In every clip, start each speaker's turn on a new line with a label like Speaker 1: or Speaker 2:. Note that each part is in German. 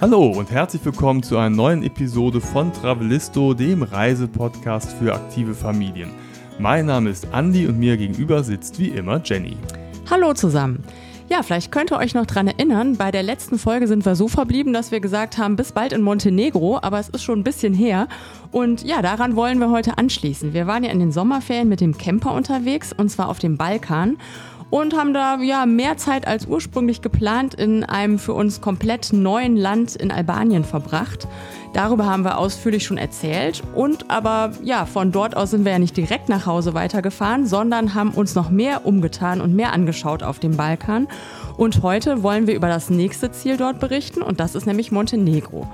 Speaker 1: Hallo und herzlich willkommen zu einer neuen Episode von Travelisto, dem Reisepodcast für aktive Familien. Mein Name ist Andi und mir gegenüber sitzt wie immer Jenny.
Speaker 2: Hallo zusammen. Ja, vielleicht könnt ihr euch noch dran erinnern, bei der letzten Folge sind wir so verblieben, dass wir gesagt haben, bis bald in Montenegro, aber es ist schon ein bisschen her. Und ja, daran wollen wir heute anschließen. Wir waren ja in den Sommerferien mit dem Camper unterwegs und zwar auf dem Balkan und haben da ja mehr Zeit als ursprünglich geplant in einem für uns komplett neuen Land in Albanien verbracht. Darüber haben wir ausführlich schon erzählt und aber ja, von dort aus sind wir ja nicht direkt nach Hause weitergefahren, sondern haben uns noch mehr umgetan und mehr angeschaut auf dem Balkan. Und heute wollen wir über das nächste Ziel dort berichten und das ist nämlich Montenegro.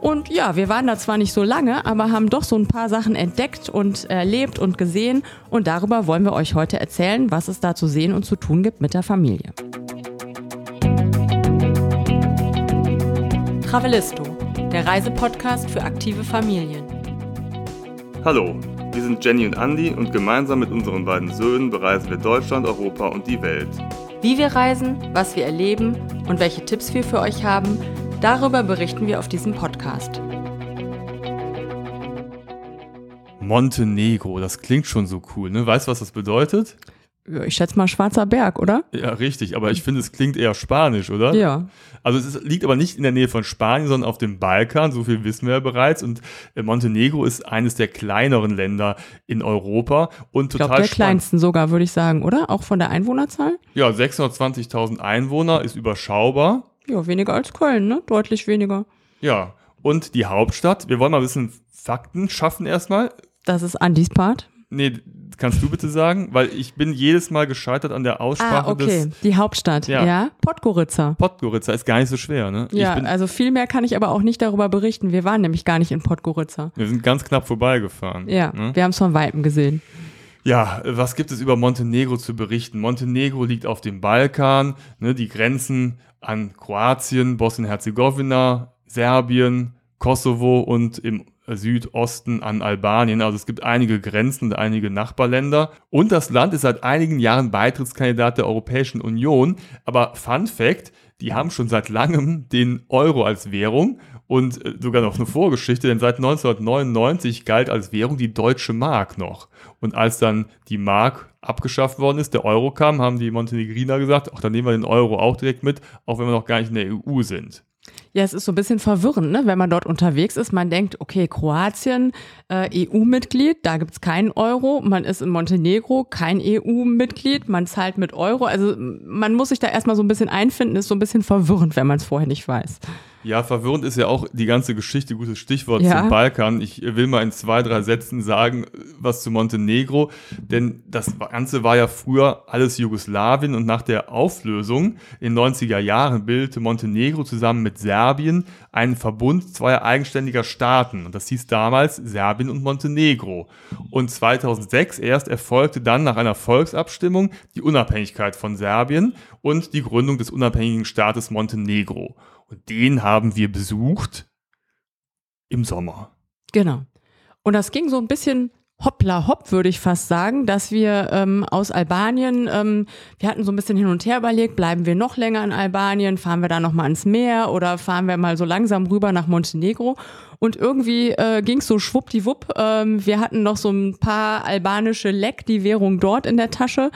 Speaker 2: Und ja, wir waren da zwar nicht so lange, aber haben doch so ein paar Sachen entdeckt und erlebt und gesehen. Und darüber wollen wir euch heute erzählen, was es da zu sehen und zu tun gibt mit der Familie. Travelisto, der Reisepodcast für aktive Familien.
Speaker 1: Hallo, wir sind Jenny und Andy und gemeinsam mit unseren beiden Söhnen bereisen wir Deutschland, Europa und die Welt.
Speaker 2: Wie wir reisen, was wir erleben und welche Tipps wir für euch haben, Darüber berichten wir auf diesem Podcast.
Speaker 1: Montenegro, das klingt schon so cool, ne? Weißt du, was das bedeutet?
Speaker 2: Ja, ich schätze mal Schwarzer Berg, oder?
Speaker 1: Ja, richtig, aber ich finde, es klingt eher spanisch, oder?
Speaker 2: Ja.
Speaker 1: Also es ist, liegt aber nicht in der Nähe von Spanien, sondern auf dem Balkan, so viel wissen wir ja bereits. Und äh, Montenegro ist eines der kleineren Länder in Europa und total
Speaker 2: Ich glaube, der kleinsten sogar, würde ich sagen, oder? Auch von der Einwohnerzahl?
Speaker 1: Ja, 620.000 Einwohner ist überschaubar.
Speaker 2: Ja, weniger als Köln, ne? Deutlich weniger.
Speaker 1: Ja, und die Hauptstadt. Wir wollen mal ein bisschen Fakten schaffen erstmal.
Speaker 2: Das ist Andys Part.
Speaker 1: Nee, kannst du bitte sagen? Weil ich bin jedes Mal gescheitert an der Aussprache
Speaker 2: ah, okay. Des, die Hauptstadt, ja. ja. Podgorica.
Speaker 1: Podgorica ist gar nicht so schwer, ne?
Speaker 2: Ja, also viel mehr kann ich aber auch nicht darüber berichten. Wir waren nämlich gar nicht in Podgorica.
Speaker 1: Wir sind ganz knapp vorbeigefahren.
Speaker 2: Ja, ne? wir haben es von Weitem gesehen.
Speaker 1: Ja, was gibt es über Montenegro zu berichten? Montenegro liegt auf dem Balkan, ne, die Grenzen an Kroatien, Bosnien-Herzegowina, Serbien, Kosovo und im Südosten an Albanien. Also es gibt einige Grenzen und einige Nachbarländer. Und das Land ist seit einigen Jahren Beitrittskandidat der Europäischen Union. Aber Fun Fact, die haben schon seit langem den Euro als Währung und äh, sogar noch eine Vorgeschichte, denn seit 1999 galt als Währung die deutsche Mark noch. Und als dann die Mark abgeschafft worden ist, der Euro kam, haben die Montenegriner gesagt, ach, dann nehmen wir den Euro auch direkt mit, auch wenn wir noch gar nicht in der EU sind.
Speaker 2: Ja, es ist so ein bisschen verwirrend, ne? wenn man dort unterwegs ist. Man denkt, okay, Kroatien, äh, EU-Mitglied, da gibt's keinen Euro. Man ist in Montenegro, kein EU-Mitglied, man zahlt mit Euro. Also man muss sich da erstmal so ein bisschen einfinden, ist so ein bisschen verwirrend, wenn man es vorher nicht weiß.
Speaker 1: Ja, verwirrend ist ja auch die ganze Geschichte, gutes Stichwort ja. zum Balkan. Ich will mal in zwei, drei Sätzen sagen, was zu Montenegro, denn das Ganze war ja früher alles Jugoslawien und nach der Auflösung in den 90er Jahren bildete Montenegro zusammen mit Serbien einen Verbund zweier eigenständiger Staaten und das hieß damals Serbien und Montenegro. Und 2006 erst erfolgte dann nach einer Volksabstimmung die Unabhängigkeit von Serbien und die Gründung des unabhängigen Staates Montenegro. Und den haben wir besucht im Sommer.
Speaker 2: Genau. Und das ging so ein bisschen hoppla hopp, würde ich fast sagen, dass wir ähm, aus Albanien, ähm, wir hatten so ein bisschen hin und her überlegt, bleiben wir noch länger in Albanien, fahren wir da nochmal ans Meer oder fahren wir mal so langsam rüber nach Montenegro. Und irgendwie äh, ging es so schwuppdiwupp. Ähm, wir hatten noch so ein paar albanische Leck, die Währung dort in der Tasche.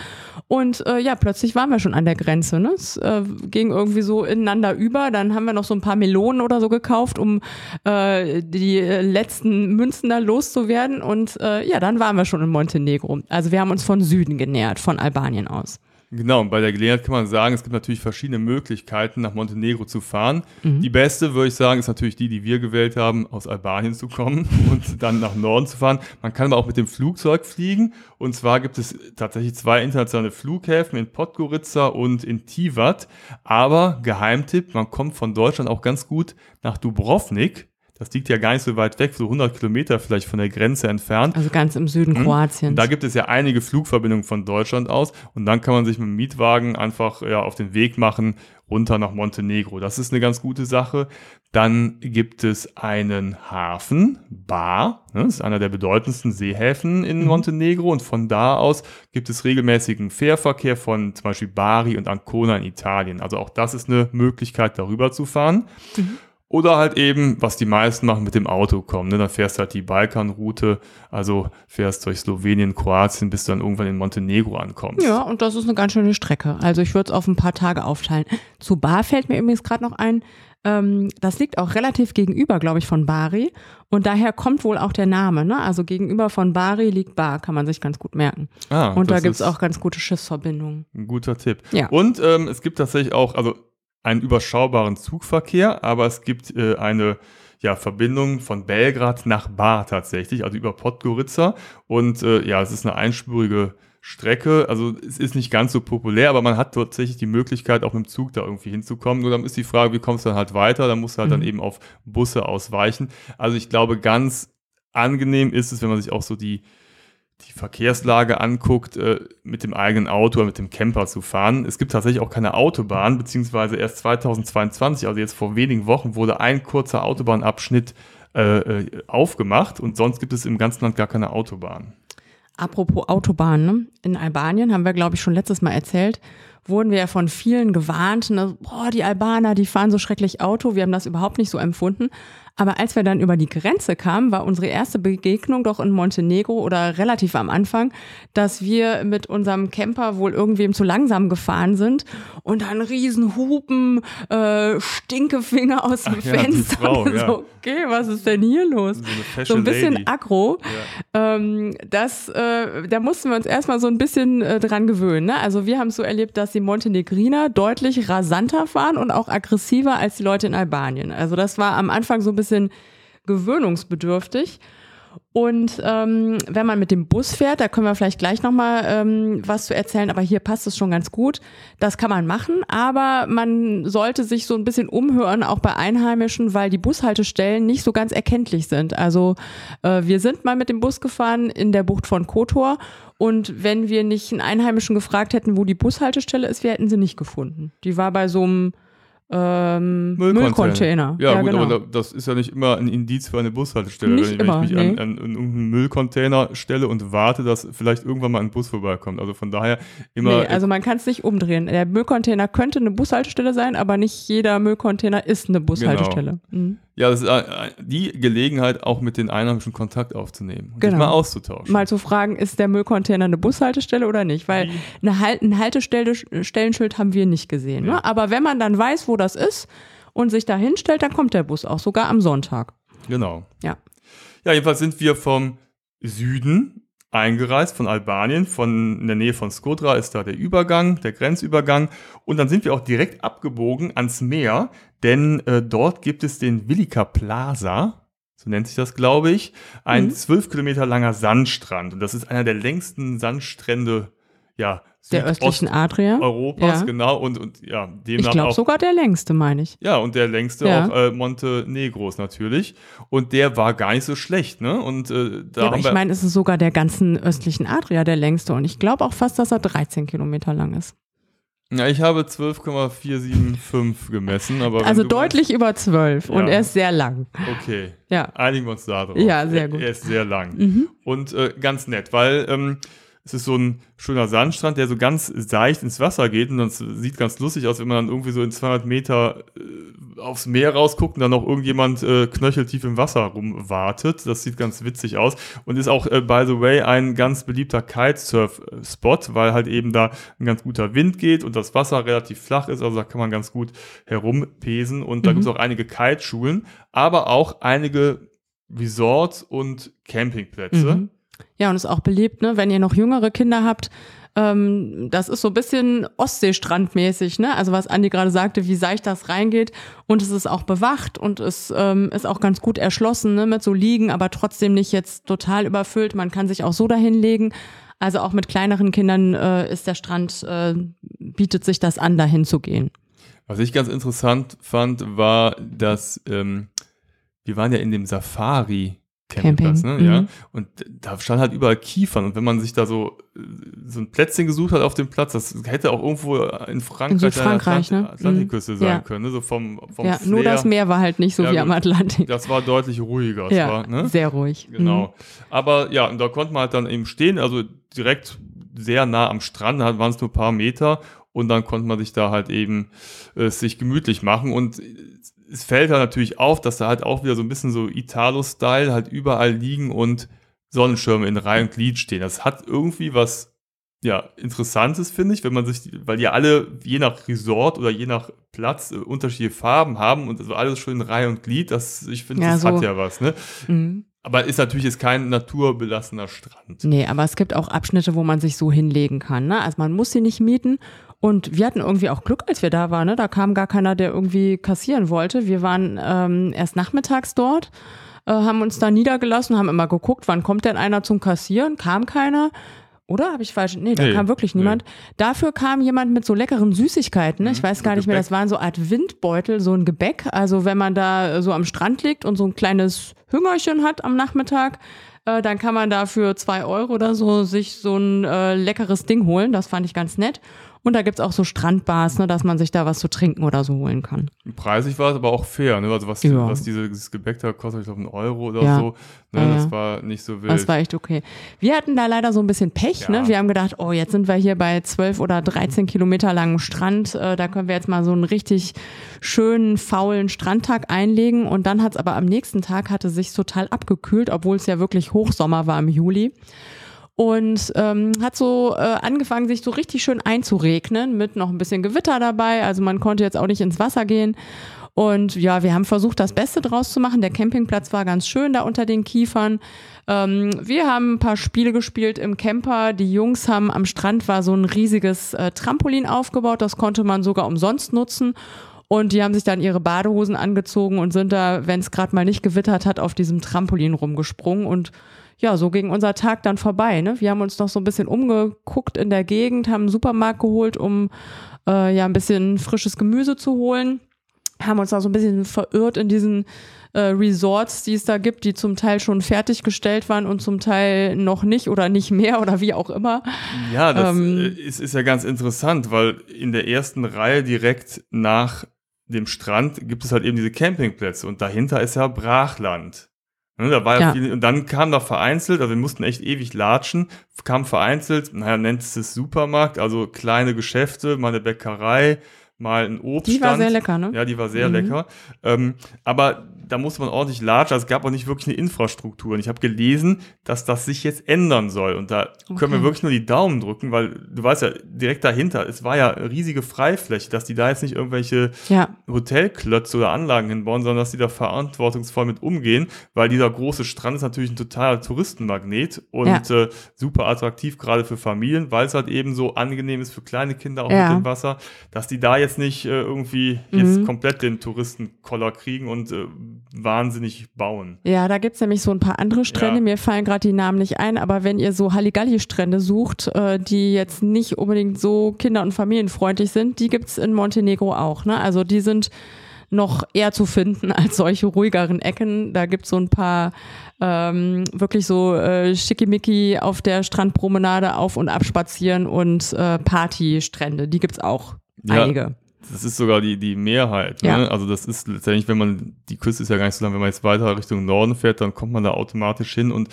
Speaker 2: Und äh, ja, plötzlich waren wir schon an der Grenze. Ne? Es äh, ging irgendwie so ineinander über. Dann haben wir noch so ein paar Melonen oder so gekauft, um äh, die letzten Münzen da loszuwerden. Und äh, ja, dann waren wir schon in Montenegro. Also wir haben uns von Süden genähert, von Albanien aus.
Speaker 1: Genau, und bei der Gelegenheit kann man sagen, es gibt natürlich verschiedene Möglichkeiten, nach Montenegro zu fahren. Mhm. Die beste, würde ich sagen, ist natürlich die, die wir gewählt haben, aus Albanien zu kommen und dann nach Norden zu fahren. Man kann aber auch mit dem Flugzeug fliegen. Und zwar gibt es tatsächlich zwei internationale Flughäfen in Podgorica und in Tivat. Aber Geheimtipp, man kommt von Deutschland auch ganz gut nach Dubrovnik. Das liegt ja gar nicht so weit weg, so 100 Kilometer vielleicht von der Grenze entfernt.
Speaker 2: Also ganz im Süden mhm. Kroatiens.
Speaker 1: Da gibt es ja einige Flugverbindungen von Deutschland aus und dann kann man sich mit dem Mietwagen einfach ja, auf den Weg machen runter nach Montenegro. Das ist eine ganz gute Sache. Dann gibt es einen Hafen, Bar, ne, das ist einer der bedeutendsten Seehäfen in mhm. Montenegro und von da aus gibt es regelmäßigen Fährverkehr von zum Beispiel Bari und Ancona in Italien. Also auch das ist eine Möglichkeit, darüber zu fahren. Mhm. Oder halt eben, was die meisten machen, mit dem Auto kommen. Ne? Dann fährst du halt die Balkanroute, also fährst durch Slowenien, Kroatien, bis du dann irgendwann in Montenegro ankommst.
Speaker 2: Ja, und das ist eine ganz schöne Strecke. Also ich würde es auf ein paar Tage aufteilen. Zu Bar fällt mir übrigens gerade noch ein. Ähm, das liegt auch relativ gegenüber, glaube ich, von Bari. Und daher kommt wohl auch der Name. Ne? Also gegenüber von Bari liegt Bar, kann man sich ganz gut merken.
Speaker 1: Ah,
Speaker 2: und da gibt es auch ganz gute Schiffsverbindungen.
Speaker 1: Ein guter Tipp.
Speaker 2: Ja.
Speaker 1: Und ähm, es gibt tatsächlich auch, also einen überschaubaren Zugverkehr, aber es gibt äh, eine ja, Verbindung von Belgrad nach Bar tatsächlich, also über Podgorica. Und äh, ja, es ist eine einspurige Strecke. Also es ist nicht ganz so populär, aber man hat tatsächlich die Möglichkeit, auch mit dem Zug da irgendwie hinzukommen. Nur dann ist die Frage, wie kommst du dann halt weiter? Da musst du halt dann
Speaker 2: Mhm.
Speaker 1: eben auf Busse ausweichen. Also ich glaube, ganz angenehm ist es, wenn man sich auch so die, die Verkehrslage anguckt, äh, mit dem eigenen Auto oder mit dem Camper zu fahren. Es gibt tatsächlich auch keine Autobahn, beziehungsweise erst 2022, also jetzt vor wenigen Wochen, wurde ein kurzer Autobahnabschnitt äh, äh, aufgemacht und sonst gibt es im ganzen Land gar keine Autobahn.
Speaker 2: Apropos Autobahn, ne? in Albanien haben wir, glaube ich, schon letztes Mal erzählt, wurden wir ja von vielen gewarnt, ne? boah, die Albaner, die fahren so schrecklich Auto. Wir haben das überhaupt nicht so empfunden. Aber als wir dann über die Grenze kamen, war unsere erste Begegnung doch in Montenegro oder relativ am Anfang, dass wir mit unserem Camper wohl irgendwem zu langsam gefahren sind und dann riesen Hupen, äh, Stinkefinger aus dem
Speaker 1: Ach ja,
Speaker 2: Fenster.
Speaker 1: Frau,
Speaker 2: und
Speaker 1: ja.
Speaker 2: so, okay, was ist denn hier los?
Speaker 1: So
Speaker 2: So ein bisschen
Speaker 1: Lady.
Speaker 2: aggro.
Speaker 1: Ja.
Speaker 2: Ähm, das, äh, da mussten wir uns erstmal so ein bisschen äh, dran gewöhnen. Ne? Also wir haben es so erlebt, dass die Montenegriner deutlich rasanter fahren und auch aggressiver als die Leute in Albanien. Also das war am Anfang so ein bisschen gewöhnungsbedürftig. Und ähm, wenn man mit dem Bus fährt, da können wir vielleicht gleich nochmal ähm, was zu erzählen, aber hier passt es schon ganz gut. Das kann man machen, aber man sollte sich so ein bisschen umhören, auch bei Einheimischen, weil die Bushaltestellen nicht so ganz erkenntlich sind. Also äh, wir sind mal mit dem Bus gefahren in der Bucht von Kotor und wenn wir nicht einen Einheimischen gefragt hätten, wo die Bushaltestelle ist, wir hätten sie nicht gefunden. Die war bei so einem ähm, Müllcontainer.
Speaker 1: Ja, gut,
Speaker 2: genau.
Speaker 1: aber da, das ist ja nicht immer ein Indiz für eine Bushaltestelle.
Speaker 2: Nicht
Speaker 1: wenn,
Speaker 2: immer,
Speaker 1: ich mich
Speaker 2: nee.
Speaker 1: an, an, an irgendeinen Müllcontainer stelle und warte, dass vielleicht irgendwann mal ein Bus vorbeikommt. Also von daher immer.
Speaker 2: Nee, also man kann es nicht umdrehen. Der Müllcontainer könnte eine Bushaltestelle sein, aber nicht jeder Müllcontainer ist eine Bushaltestelle. Mhm.
Speaker 1: Ja, das ist äh, die Gelegenheit, auch mit den Einheimischen Kontakt aufzunehmen und
Speaker 2: Genau.
Speaker 1: sich mal auszutauschen.
Speaker 2: Mal zu fragen, ist der Müllcontainer eine Bushaltestelle oder nicht? Weil eine halt, ein Haltestellenschild haben wir nicht gesehen.
Speaker 1: Ja.
Speaker 2: Ne? Aber wenn man dann weiß, wo das ist und sich da hinstellt, dann kommt der Bus auch, sogar am Sonntag.
Speaker 1: Genau.
Speaker 2: Ja.
Speaker 1: Ja, jedenfalls sind wir vom Süden eingereist, von Albanien, von in der Nähe von Skodra ist da der Übergang, der Grenzübergang. Und dann sind wir auch direkt abgebogen ans Meer, denn äh, dort gibt es den Vilika Plaza, so nennt sich das, glaube ich, ein
Speaker 2: Mhm.
Speaker 1: zwölf Kilometer langer Sandstrand. Und das ist einer der längsten Sandstrände, ja,
Speaker 2: Der östlichen Adria.
Speaker 1: Europas,
Speaker 2: Ja.
Speaker 1: genau. Und, und ja,
Speaker 2: Ich
Speaker 1: demnach
Speaker 2: glaube
Speaker 1: auch
Speaker 2: sogar der längste, meine ich.
Speaker 1: ja, und der längste
Speaker 2: Ja.
Speaker 1: auch äh, Montenegros natürlich. Und der war gar nicht so schlecht, ne? Und äh, da
Speaker 2: Ja, aber ich meine, es ist sogar der ganzen östlichen Adria der längste. Und ich glaube auch fast, dass er 13 Kilometer lang ist.
Speaker 1: ja, ich habe 12,475 gemessen, aber
Speaker 2: Also deutlich über 12. Und
Speaker 1: Ja.
Speaker 2: er ist sehr lang.
Speaker 1: Meinst, okay,
Speaker 2: Ja.
Speaker 1: einigen wir uns da drauf.
Speaker 2: Ja, sehr
Speaker 1: Er-
Speaker 2: gut.
Speaker 1: Er ist sehr lang
Speaker 2: Mhm.
Speaker 1: und äh, ganz nett, weil ähm, es ist so ein schöner Sandstrand, der so ganz seicht ins Wasser geht und das sieht ganz lustig aus, wenn man dann irgendwie so in 200 Meter äh, aufs Meer rausguckt und dann noch irgendjemand äh, knöcheltief im Wasser rumwartet. Das sieht ganz witzig aus und ist auch, äh, by the way, ein ganz beliebter Kitesurf-Spot, weil halt eben da ein ganz guter Wind geht und das Wasser relativ flach ist, also da kann man ganz gut herumpesen und da
Speaker 2: Mhm.
Speaker 1: gibt es auch einige Kiteschulen, aber auch einige Resorts und Campingplätze.
Speaker 2: Mhm. Ja, und ist auch beliebt, ne, wenn ihr noch jüngere Kinder habt. Ähm, das ist so ein bisschen Ostseestrandmäßig, ne? Also was Andi gerade sagte, wie seicht das reingeht. Und es ist auch bewacht und es ähm, ist auch ganz gut erschlossen, ne, mit so Liegen, aber trotzdem nicht jetzt total überfüllt. Man kann sich auch so dahin legen. Also auch mit kleineren Kindern äh, ist der Strand, äh, bietet sich das an, dahin zu gehen.
Speaker 1: Was ich ganz interessant fand, war, dass ähm, wir waren ja in dem Safari Campingplatz, ne?
Speaker 2: Camping,
Speaker 1: Ja.
Speaker 2: mhm.
Speaker 1: Und da stand halt überall Kiefern. Und wenn man sich da so, so ein Plätzchen gesucht hat auf dem Platz, das hätte auch irgendwo in Frankreich,
Speaker 2: In Südfrankreich,
Speaker 1: an der
Speaker 2: ne?
Speaker 1: Atlant Atlantikküste
Speaker 2: Mhm.
Speaker 1: sein
Speaker 2: Ja.
Speaker 1: können, ne? So vom, vom
Speaker 2: ja, nur
Speaker 1: Flair.
Speaker 2: das Meer war halt nicht so
Speaker 1: Ja,
Speaker 2: wie am
Speaker 1: gut.
Speaker 2: Atlantik.
Speaker 1: Das war deutlich ruhiger. Das
Speaker 2: ja,
Speaker 1: war, ne?
Speaker 2: sehr ruhig.
Speaker 1: Genau. Aber ja, und da konnte man halt dann eben stehen, also direkt sehr nah am Strand, da waren es nur ein paar Meter und dann konnte man sich da halt eben äh, sich gemütlich machen und es fällt da natürlich auf, dass da halt auch wieder so ein bisschen so Italo-Style halt überall liegen und Sonnenschirme in Reihe und Glied stehen. Das hat irgendwie was ja, interessantes, finde ich, wenn man sich, weil die alle je nach Resort oder je nach Platz äh, unterschiedliche Farben haben und also alles schön in Reihe und Glied, das, ich finde,
Speaker 2: Ja,
Speaker 1: das
Speaker 2: so.
Speaker 1: hat ja was, ne?
Speaker 2: Mhm.
Speaker 1: Aber ist natürlich jetzt kein naturbelassener Strand.
Speaker 2: Nee, aber es gibt auch Abschnitte, wo man sich so hinlegen kann. Ne? Also man muss sie nicht mieten. Und wir hatten irgendwie auch Glück, als wir da waren. Ne? Da kam gar keiner, der irgendwie kassieren wollte. Wir waren ähm, erst nachmittags dort, äh, haben uns da niedergelassen, haben immer geguckt, wann kommt denn einer zum Kassieren? Kam keiner. Oder habe ich falsch? Nee, da
Speaker 1: Nee,
Speaker 2: kam wirklich
Speaker 1: nee.
Speaker 2: niemand. Dafür kam jemand mit so leckeren Süßigkeiten. Ne? Ich
Speaker 1: Mhm,
Speaker 2: weiß gar nicht mehr, das waren so Art Windbeutel, so ein Gebäck. Also wenn man da so am Strand liegt und so ein kleines Hüngerchen hat am Nachmittag, äh, dann kann man da für zwei Euro oder so sich so ein äh, leckeres Ding holen. Das fand ich ganz nett. Und da gibt's auch so Strandbars, ne, dass man sich da was zu trinken oder so holen kann.
Speaker 1: Preisig war es aber auch fair, ne? Also was,
Speaker 2: Ja.
Speaker 1: was diese, dieses Gebäck da kostet, ich glaube, einen Euro oder
Speaker 2: Ja.
Speaker 1: so. Ne?
Speaker 2: Ja,
Speaker 1: das war nicht so wild.
Speaker 2: Das war echt okay. Wir hatten da leider so ein bisschen Pech. Ne? Wir haben gedacht, oh, jetzt sind wir hier bei 12 oder 13 Kilometer langen Strand. Äh, da können wir jetzt mal so einen richtig schönen, faulen Strandtag einlegen. Und dann hat's aber am nächsten Tag hatte sich total abgekühlt, obwohl es ja wirklich Hochsommer war im Juli. Und ähm, hat so äh, angefangen, sich so richtig schön einzuregnen mit noch ein bisschen Gewitter dabei. Also man konnte jetzt auch nicht ins Wasser gehen. Und ja, wir haben versucht, das Beste draus zu machen. Der Campingplatz war ganz schön da unter den Kiefern. Ähm, wir haben ein paar Spiele gespielt im Camper. Die Jungs haben am Strand war so ein riesiges äh, Trampolin aufgebaut. Das konnte man sogar umsonst nutzen. Und die haben sich dann ihre Badehosen angezogen und sind da, wenn es gerade mal nicht gewittert hat, auf diesem Trampolin rumgesprungen. Und ja, so ging unser Tag dann vorbei. Ne? Wir haben uns noch so ein bisschen umgeguckt in der Gegend, haben einen Supermarkt geholt, um äh, ja ein bisschen frisches Gemüse zu holen. Haben uns da so ein bisschen verirrt in diesen äh, Resorts, die es da gibt, die zum Teil schon fertiggestellt waren und zum Teil noch nicht oder nicht mehr oder wie auch immer.
Speaker 1: Ja, das
Speaker 2: Ähm,
Speaker 1: äh, ist, ist ja ganz interessant, weil in der ersten Reihe direkt nach dem Strand gibt es halt eben diese Campingplätze und dahinter ist ja Brachland. Ne, da war ja,
Speaker 2: Ja.
Speaker 1: viel, und dann kam da vereinzelt, also wir mussten echt ewig latschen, kam vereinzelt, naja, nennt es das Supermarkt, also kleine Geschäfte, mal eine Bäckerei, mal ein Obststand.
Speaker 2: Die war sehr lecker, ne?
Speaker 1: Ja, die war sehr
Speaker 2: Mhm.
Speaker 1: lecker. Ähm, aber da musste man ordentlich latschen. Also es gab auch nicht wirklich eine Infrastruktur. Und ich habe gelesen, dass das sich jetzt ändern soll. Und da können wir
Speaker 2: Okay.
Speaker 1: wirklich nur die Daumen drücken, weil du weißt ja, direkt dahinter, es war ja riesige Freifläche, dass die da jetzt nicht irgendwelche
Speaker 2: Ja,
Speaker 1: Hotelklötze oder Anlagen hinbauen, sondern dass die da verantwortungsvoll mit umgehen, weil dieser große Strand ist natürlich ein totaler Touristenmagnet und
Speaker 2: Ja.
Speaker 1: äh, super attraktiv, gerade für Familien, weil es halt eben so angenehm ist für kleine Kinder auch
Speaker 2: Ja.
Speaker 1: mit dem Wasser, dass die da jetzt nicht äh, irgendwie jetzt
Speaker 2: Mhm.
Speaker 1: komplett den Touristenkoller kriegen und äh, wahnsinnig bauen.
Speaker 2: Ja, da gibt's nämlich so ein paar andere Strände.
Speaker 1: Ja.
Speaker 2: Mir fallen gerade die Namen nicht ein, aber wenn ihr so Halligalli-Strände sucht, äh, die jetzt nicht unbedingt so kinder- und familienfreundlich sind, die gibt's in Montenegro auch. Ne? Also die sind noch eher zu finden als solche ruhigeren Ecken. Da gibt's so ein paar ähm, wirklich so äh, schickimicki auf der Strandpromenade auf- und abspazieren und äh, Partystrände. Die gibt's auch.
Speaker 1: Ja.
Speaker 2: Einige.
Speaker 1: Das ist sogar die, die Mehrheit. Ne?
Speaker 2: Ja.
Speaker 1: Also das ist letztendlich, wenn man, die Küste ist ja gar nicht so lang, wenn man jetzt weiter Richtung Norden fährt, dann kommt man da automatisch hin und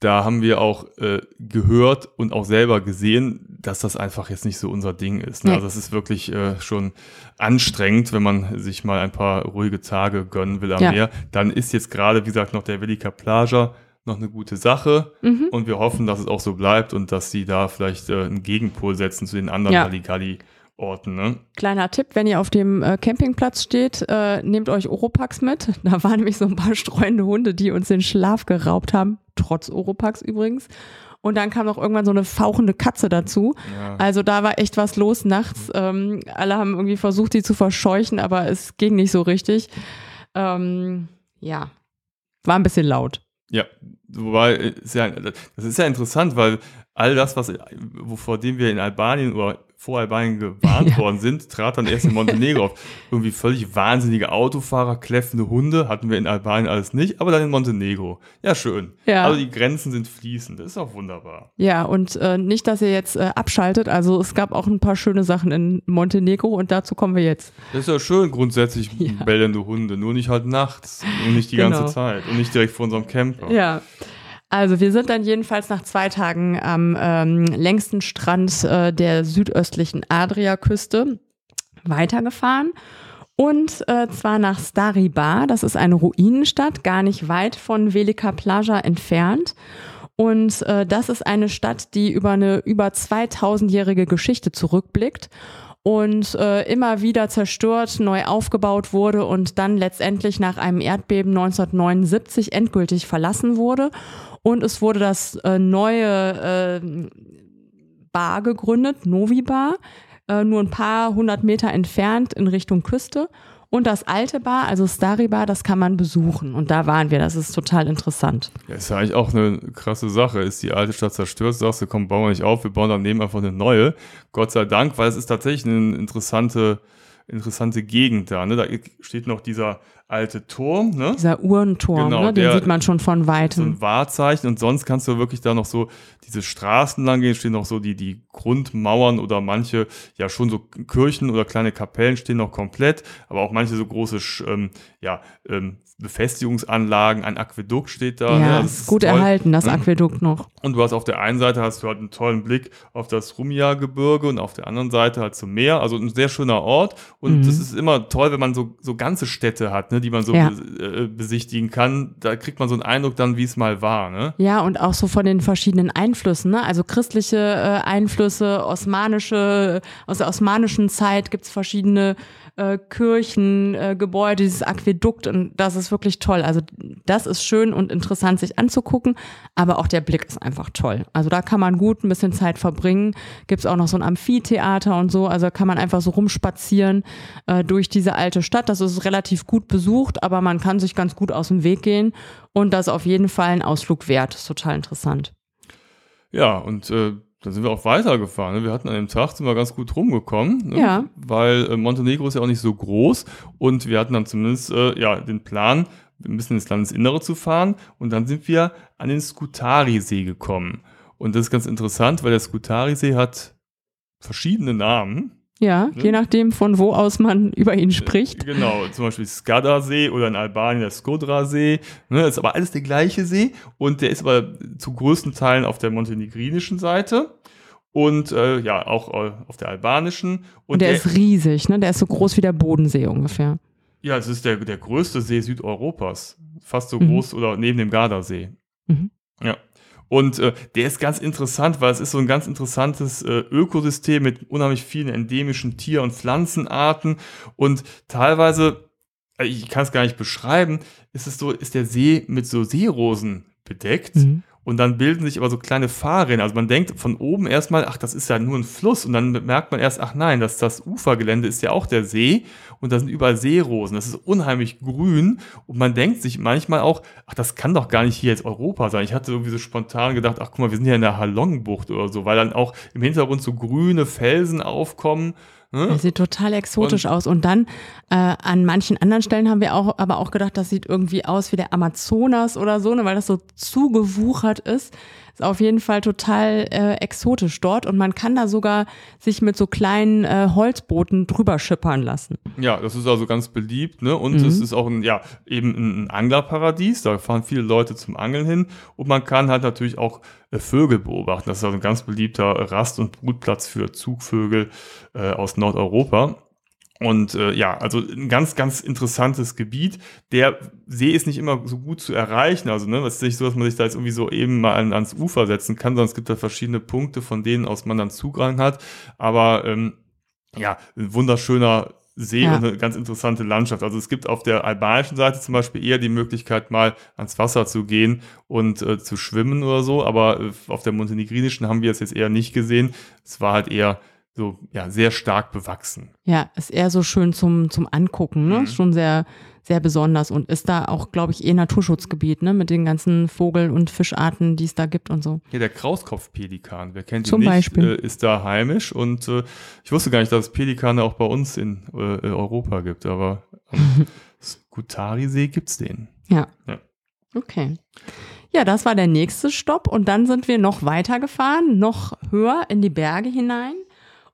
Speaker 1: da haben wir auch äh, gehört und auch selber gesehen, dass das einfach jetzt nicht so unser Ding ist. Ne? Also es ist wirklich äh, schon anstrengend, wenn man sich mal ein paar ruhige Tage gönnen will am
Speaker 2: Ja.
Speaker 1: Meer. Dann ist jetzt gerade, wie gesagt, noch der Velika Plaja noch eine gute Sache
Speaker 2: Mhm.
Speaker 1: und wir hoffen, dass es auch so bleibt und dass sie da vielleicht äh, einen Gegenpol setzen zu den anderen
Speaker 2: Ja.
Speaker 1: Halligalli-Orten. Ne?
Speaker 2: Kleiner Tipp, wenn ihr auf dem äh, Campingplatz steht, äh, nehmt euch Oropax mit. Da waren nämlich so ein paar streunende Hunde, die uns den Schlaf geraubt haben, trotz Oropax übrigens. Und dann kam noch irgendwann so eine fauchende Katze dazu.
Speaker 1: Ja.
Speaker 2: Also da war echt was los nachts. Ähm, alle haben irgendwie versucht, die zu verscheuchen, aber es ging nicht so richtig. Ähm, ja, war ein bisschen laut.
Speaker 1: Ja, wobei, äh, das ist ja interessant, weil all das, was, vor dem wir in Albanien oder vor Albanien gewarnt
Speaker 2: Ja.
Speaker 1: worden sind, trat dann erst in Montenegro auf. Irgendwie völlig wahnsinnige Autofahrer, kläffende Hunde hatten wir in Albanien alles nicht, aber dann in Montenegro. Ja, schön.
Speaker 2: Ja.
Speaker 1: Also die Grenzen sind fließend, das ist auch wunderbar.
Speaker 2: Ja, und äh, nicht, dass ihr jetzt äh, abschaltet. Also es gab auch ein paar schöne Sachen in Montenegro und dazu kommen wir jetzt.
Speaker 1: Das ist ja schön grundsätzlich
Speaker 2: Ja.
Speaker 1: bellende Hunde, nur nicht halt nachts und nicht die
Speaker 2: Genau.
Speaker 1: ganze Zeit und nicht direkt vor unserem Camper.
Speaker 2: Ja. Also wir sind dann jedenfalls nach zwei Tagen am ähm, längsten Strand äh, der südöstlichen Adriaküste weitergefahren. Und äh, zwar nach Stari Bar, das ist eine Ruinenstadt, gar nicht weit von Velika Plaja entfernt. Und äh, das ist eine Stadt, die über eine über 2000-jährige Geschichte zurückblickt und äh, immer wieder zerstört, neu aufgebaut wurde und dann letztendlich nach einem Erdbeben 1979 endgültig verlassen wurde. Und es wurde das äh, neue äh, Bar gegründet, Novi Bar, äh, nur ein paar hundert Meter entfernt in Richtung Küste. Und das alte Bar, also Stari Bar, das kann man besuchen. Und da waren wir. Das ist total interessant.
Speaker 1: Ja, ist ja eigentlich auch eine krasse Sache. Ist die alte Stadt zerstört, sagst du, komm, bauen wir nicht auf, wir bauen daneben einfach eine neue. Gott sei Dank, weil es ist tatsächlich eine interessante, interessante Gegend da. Ne? Da steht noch dieser alte Turm. Ne?
Speaker 2: Dieser Uhrenturm,
Speaker 1: Genau,
Speaker 2: ne? den
Speaker 1: der-
Speaker 2: sieht man schon von
Speaker 1: so
Speaker 2: weitem.
Speaker 1: ein Wahrzeichen und sonst kannst du wirklich da noch so diese Straßen lang gehen, stehen noch so die, die Grundmauern oder manche, ja schon so Kirchen oder kleine Kapellen stehen noch komplett, aber auch manche so große, ähm, ja, ähm, Befestigungsanlagen, ein Aquädukt steht da. ne?
Speaker 2: ja,
Speaker 1: Also
Speaker 2: ist
Speaker 1: es
Speaker 2: gut
Speaker 1: toll.
Speaker 2: erhalten, das Aquädukt noch.
Speaker 1: Und du hast auf der einen Seite hast du halt einen tollen Blick auf das Rumia-Gebirge und auf der anderen Seite halt zum Meer. Also ein sehr schöner Ort. Und
Speaker 2: Mhm.
Speaker 1: das ist immer toll, wenn man so, so ganze Städte hat, ne, die man so
Speaker 2: Ja.
Speaker 1: äh, besichtigen kann. Da kriegt man so einen Eindruck dann, wie es mal war. Ne?
Speaker 2: Ja, und auch so von den verschiedenen Einflüssen, ne? Also christliche äh, Einflüsse, osmanische, aus der osmanischen Zeit gibt's verschiedene äh, Kirchen, äh, dieses Aquädukt und das ist wirklich toll. Also das ist schön und interessant sich anzugucken, aber auch der Blick ist einfach toll. Also da kann man gut ein bisschen Zeit verbringen. Gibt's auch noch so ein Amphitheater und so, also kann man einfach so rumspazieren äh, durch diese alte Stadt. Das ist relativ gut besucht, aber man kann sich ganz gut aus dem Weg gehen und das ist auf jeden Fall ein Ausflug wert. Das ist total interessant.
Speaker 1: Ja, und äh, dann sind wir auch weitergefahren. Ne? Wir hatten an dem Tag, sind wir ganz gut rumgekommen, ne?
Speaker 2: Ja.
Speaker 1: weil äh, Montenegro ist ja auch nicht so groß und wir hatten dann zumindest äh, ja, den Plan, ein bisschen ins Landesinnere zu fahren und dann sind wir an den Skutari-See gekommen. Und das ist ganz interessant, weil der Skutari-See hat verschiedene Namen.
Speaker 2: Ja,
Speaker 1: Ne?
Speaker 2: je nachdem, von wo aus man über ihn spricht.
Speaker 1: Genau, zum Beispiel Skadar-See oder in Albanien der Skodra-See. Ne, das ist aber alles der gleiche See und der ist aber zu größten Teilen auf der montenegrinischen Seite und äh, ja, auch äh, auf der albanischen.
Speaker 2: Und der ist riesig, ne? Der ist so groß wie der Bodensee ungefähr.
Speaker 1: ja, es ist der, der größte See Südeuropas. Fast so
Speaker 2: Mhm.
Speaker 1: groß oder neben dem Gardasee.
Speaker 2: Mhm.
Speaker 1: Ja. Und äh, der ist ganz interessant, weil es ist so ein ganz interessantes äh, Ökosystem mit unheimlich vielen endemischen Tier- und Pflanzenarten und teilweise, äh, ich kann es gar nicht beschreiben, ist es so, ist der See mit so Seerosen bedeckt
Speaker 2: Mhm.
Speaker 1: Und dann bilden sich aber so kleine Fahrräder. Also man denkt von oben erstmal, ach, das ist ja nur ein Fluss. Und dann merkt man erst, ach nein, das, das Ufergelände ist ja auch der See. Und da sind überall Seerosen. Das ist unheimlich grün. Und man denkt sich manchmal auch, ach, das kann doch gar nicht hier jetzt Europa sein. Ich hatte irgendwie so spontan gedacht, ach, guck mal, wir sind ja in der Halongbucht oder so, weil dann auch im Hintergrund so grüne Felsen aufkommen. Ne?
Speaker 2: Das sieht total exotisch aus. Und dann äh, an manchen anderen Stellen haben wir auch aber auch gedacht, das sieht irgendwie aus wie der Amazonas oder so, ne, weil das so zugewuchert ist. Ist auf jeden Fall total äh, exotisch dort und man kann da sogar sich mit so kleinen äh, Holzbooten drüber schippern lassen.
Speaker 1: Ja, das ist also ganz beliebt, ne? Und
Speaker 2: Mhm.
Speaker 1: es ist auch ein, ja, eben ein, Anglerparadies. Da fahren viele Leute zum Angeln hin. Und man kann halt natürlich auch äh, Vögel beobachten. Das ist also ein ganz beliebter Rast- und Brutplatz für Zugvögel äh, aus Nordeuropa. Und äh, ja, also ein ganz, ganz interessantes Gebiet. Der See ist nicht immer so gut zu erreichen. Also, ne, es ist nicht so, dass man sich da jetzt irgendwie so eben mal an, ans Ufer setzen kann, sondern es gibt da verschiedene Punkte, von denen aus man dann Zugang hat. Aber ähm, ja, ein wunderschöner See
Speaker 2: Ja.
Speaker 1: und eine ganz interessante Landschaft. Also es gibt auf der albanischen Seite zum Beispiel eher die Möglichkeit, mal ans Wasser zu gehen und äh, zu schwimmen oder so, aber äh, auf der montenegrinischen haben wir es jetzt eher nicht gesehen. Es war halt eher so, ja, sehr stark bewachsen.
Speaker 2: Ja, ist eher so schön zum, zum Angucken, ne?
Speaker 1: Mhm.
Speaker 2: Ist schon sehr, sehr besonders und ist da auch, glaube ich, eh Naturschutzgebiet, ne? Mit den ganzen Vogel- und Fischarten, die es da gibt und so.
Speaker 1: Hier der Krauskopfpelikan, wer kennt ihn
Speaker 2: Zum
Speaker 1: nicht,
Speaker 2: Beispiel.
Speaker 1: Äh, ist da heimisch und äh, ich wusste gar nicht, dass es Pelikane auch bei uns in äh, Europa gibt, aber am Skutari-See gibt's den.
Speaker 2: Ja.
Speaker 1: Ja.
Speaker 2: Okay. Ja, das war der nächste Stopp und dann sind wir noch weiter gefahren, noch höher in die Berge hinein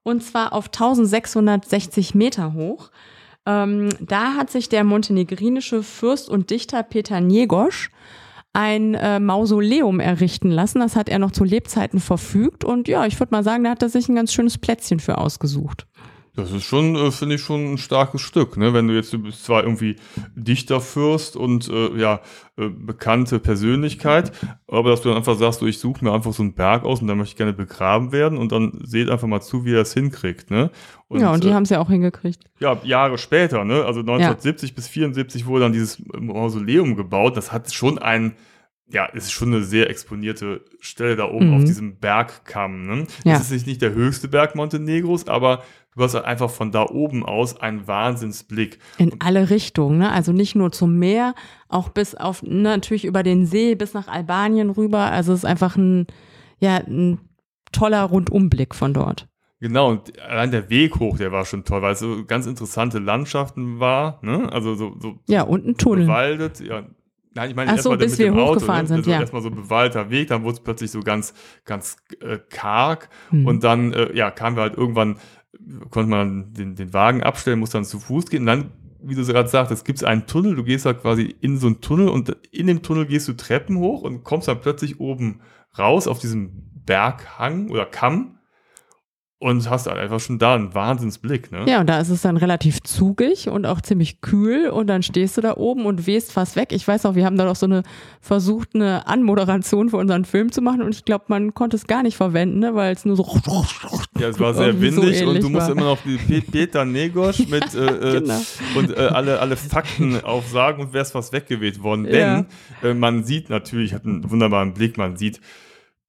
Speaker 2: und zwar auf 1660 Meter hoch. Ähm, da hat sich der montenegrinische Fürst und Dichter Peter Njegosch ein äh, Mausoleum errichten lassen. Das hat er noch zu Lebzeiten verfügt und ja, ich würde mal sagen, da hat er sich ein ganz schönes Plätzchen für ausgesucht.
Speaker 1: Das ist schon, äh, finde ich, schon ein starkes Stück, ne? Wenn du jetzt, du bist zwar irgendwie Dichterfürst und äh, ja, äh, bekannte Persönlichkeit, aber dass du dann einfach sagst, du, ich suche mir einfach so einen Berg aus und dann möchte ich gerne begraben werden und dann seht einfach mal zu, wie er es hinkriegt, ne?
Speaker 2: Und, ja, und die äh, haben es ja auch hingekriegt.
Speaker 1: Ja, Jahre später, ne? Also 1970 ja. bis 74 wurde dann dieses Mausoleum gebaut. Das hat schon ein ja, ist schon eine sehr exponierte Stelle da oben mhm. auf diesem Bergkamm. Ne? Ja. Es ist nicht der höchste Berg Montenegros, aber du hast halt einfach von da oben aus einen Wahnsinnsblick.
Speaker 2: In alle Richtungen, ne? Also nicht nur zum Meer, auch bis auf, ne, natürlich über den See, bis nach Albanien rüber. Also es ist einfach ein, ja, ein toller Rundumblick von dort.
Speaker 1: Genau, und allein der Weg hoch, der war schon toll, weil es so ganz interessante Landschaften war, ne? Also so, so
Speaker 2: ja, und ein Tunnel.
Speaker 1: bewaldet, ja, Nein, ich meine
Speaker 2: Ach so,
Speaker 1: erstmal
Speaker 2: bis wir
Speaker 1: dem
Speaker 2: hochgefahren
Speaker 1: Auto, ne?
Speaker 2: sind, ja.
Speaker 1: Erstmal so bewaldter Weg, dann wurde es plötzlich so ganz, ganz äh, karg hm. und dann, äh, ja, kamen wir halt irgendwann, konnte man den, den Wagen abstellen, musste dann zu Fuß gehen. Und dann, wie du gerade sagst, es gibt einen Tunnel, du gehst halt quasi in so einen Tunnel und in dem Tunnel gehst du Treppen hoch und kommst dann plötzlich oben raus auf diesem Berghang oder Kamm und hast halt einfach schon da einen Wahnsinnsblick, ne?
Speaker 2: Ja, und da ist es dann relativ zugig und auch ziemlich kühl und dann stehst du da oben und wehst fast weg. Ich weiß auch, wir haben da doch so eine versucht, eine Anmoderation für unseren Film zu machen und ich glaube, man konnte es gar nicht verwenden, ne, weil es nur so
Speaker 1: Ja, es war sehr windig so und du musst war. immer noch die Peter Negosch mit äh, äh, genau. und äh, alle, alle Fakten aufsagen und wärst fast weggeweht worden. Denn ja. äh, man sieht natürlich, hat einen wunderbaren Blick, man sieht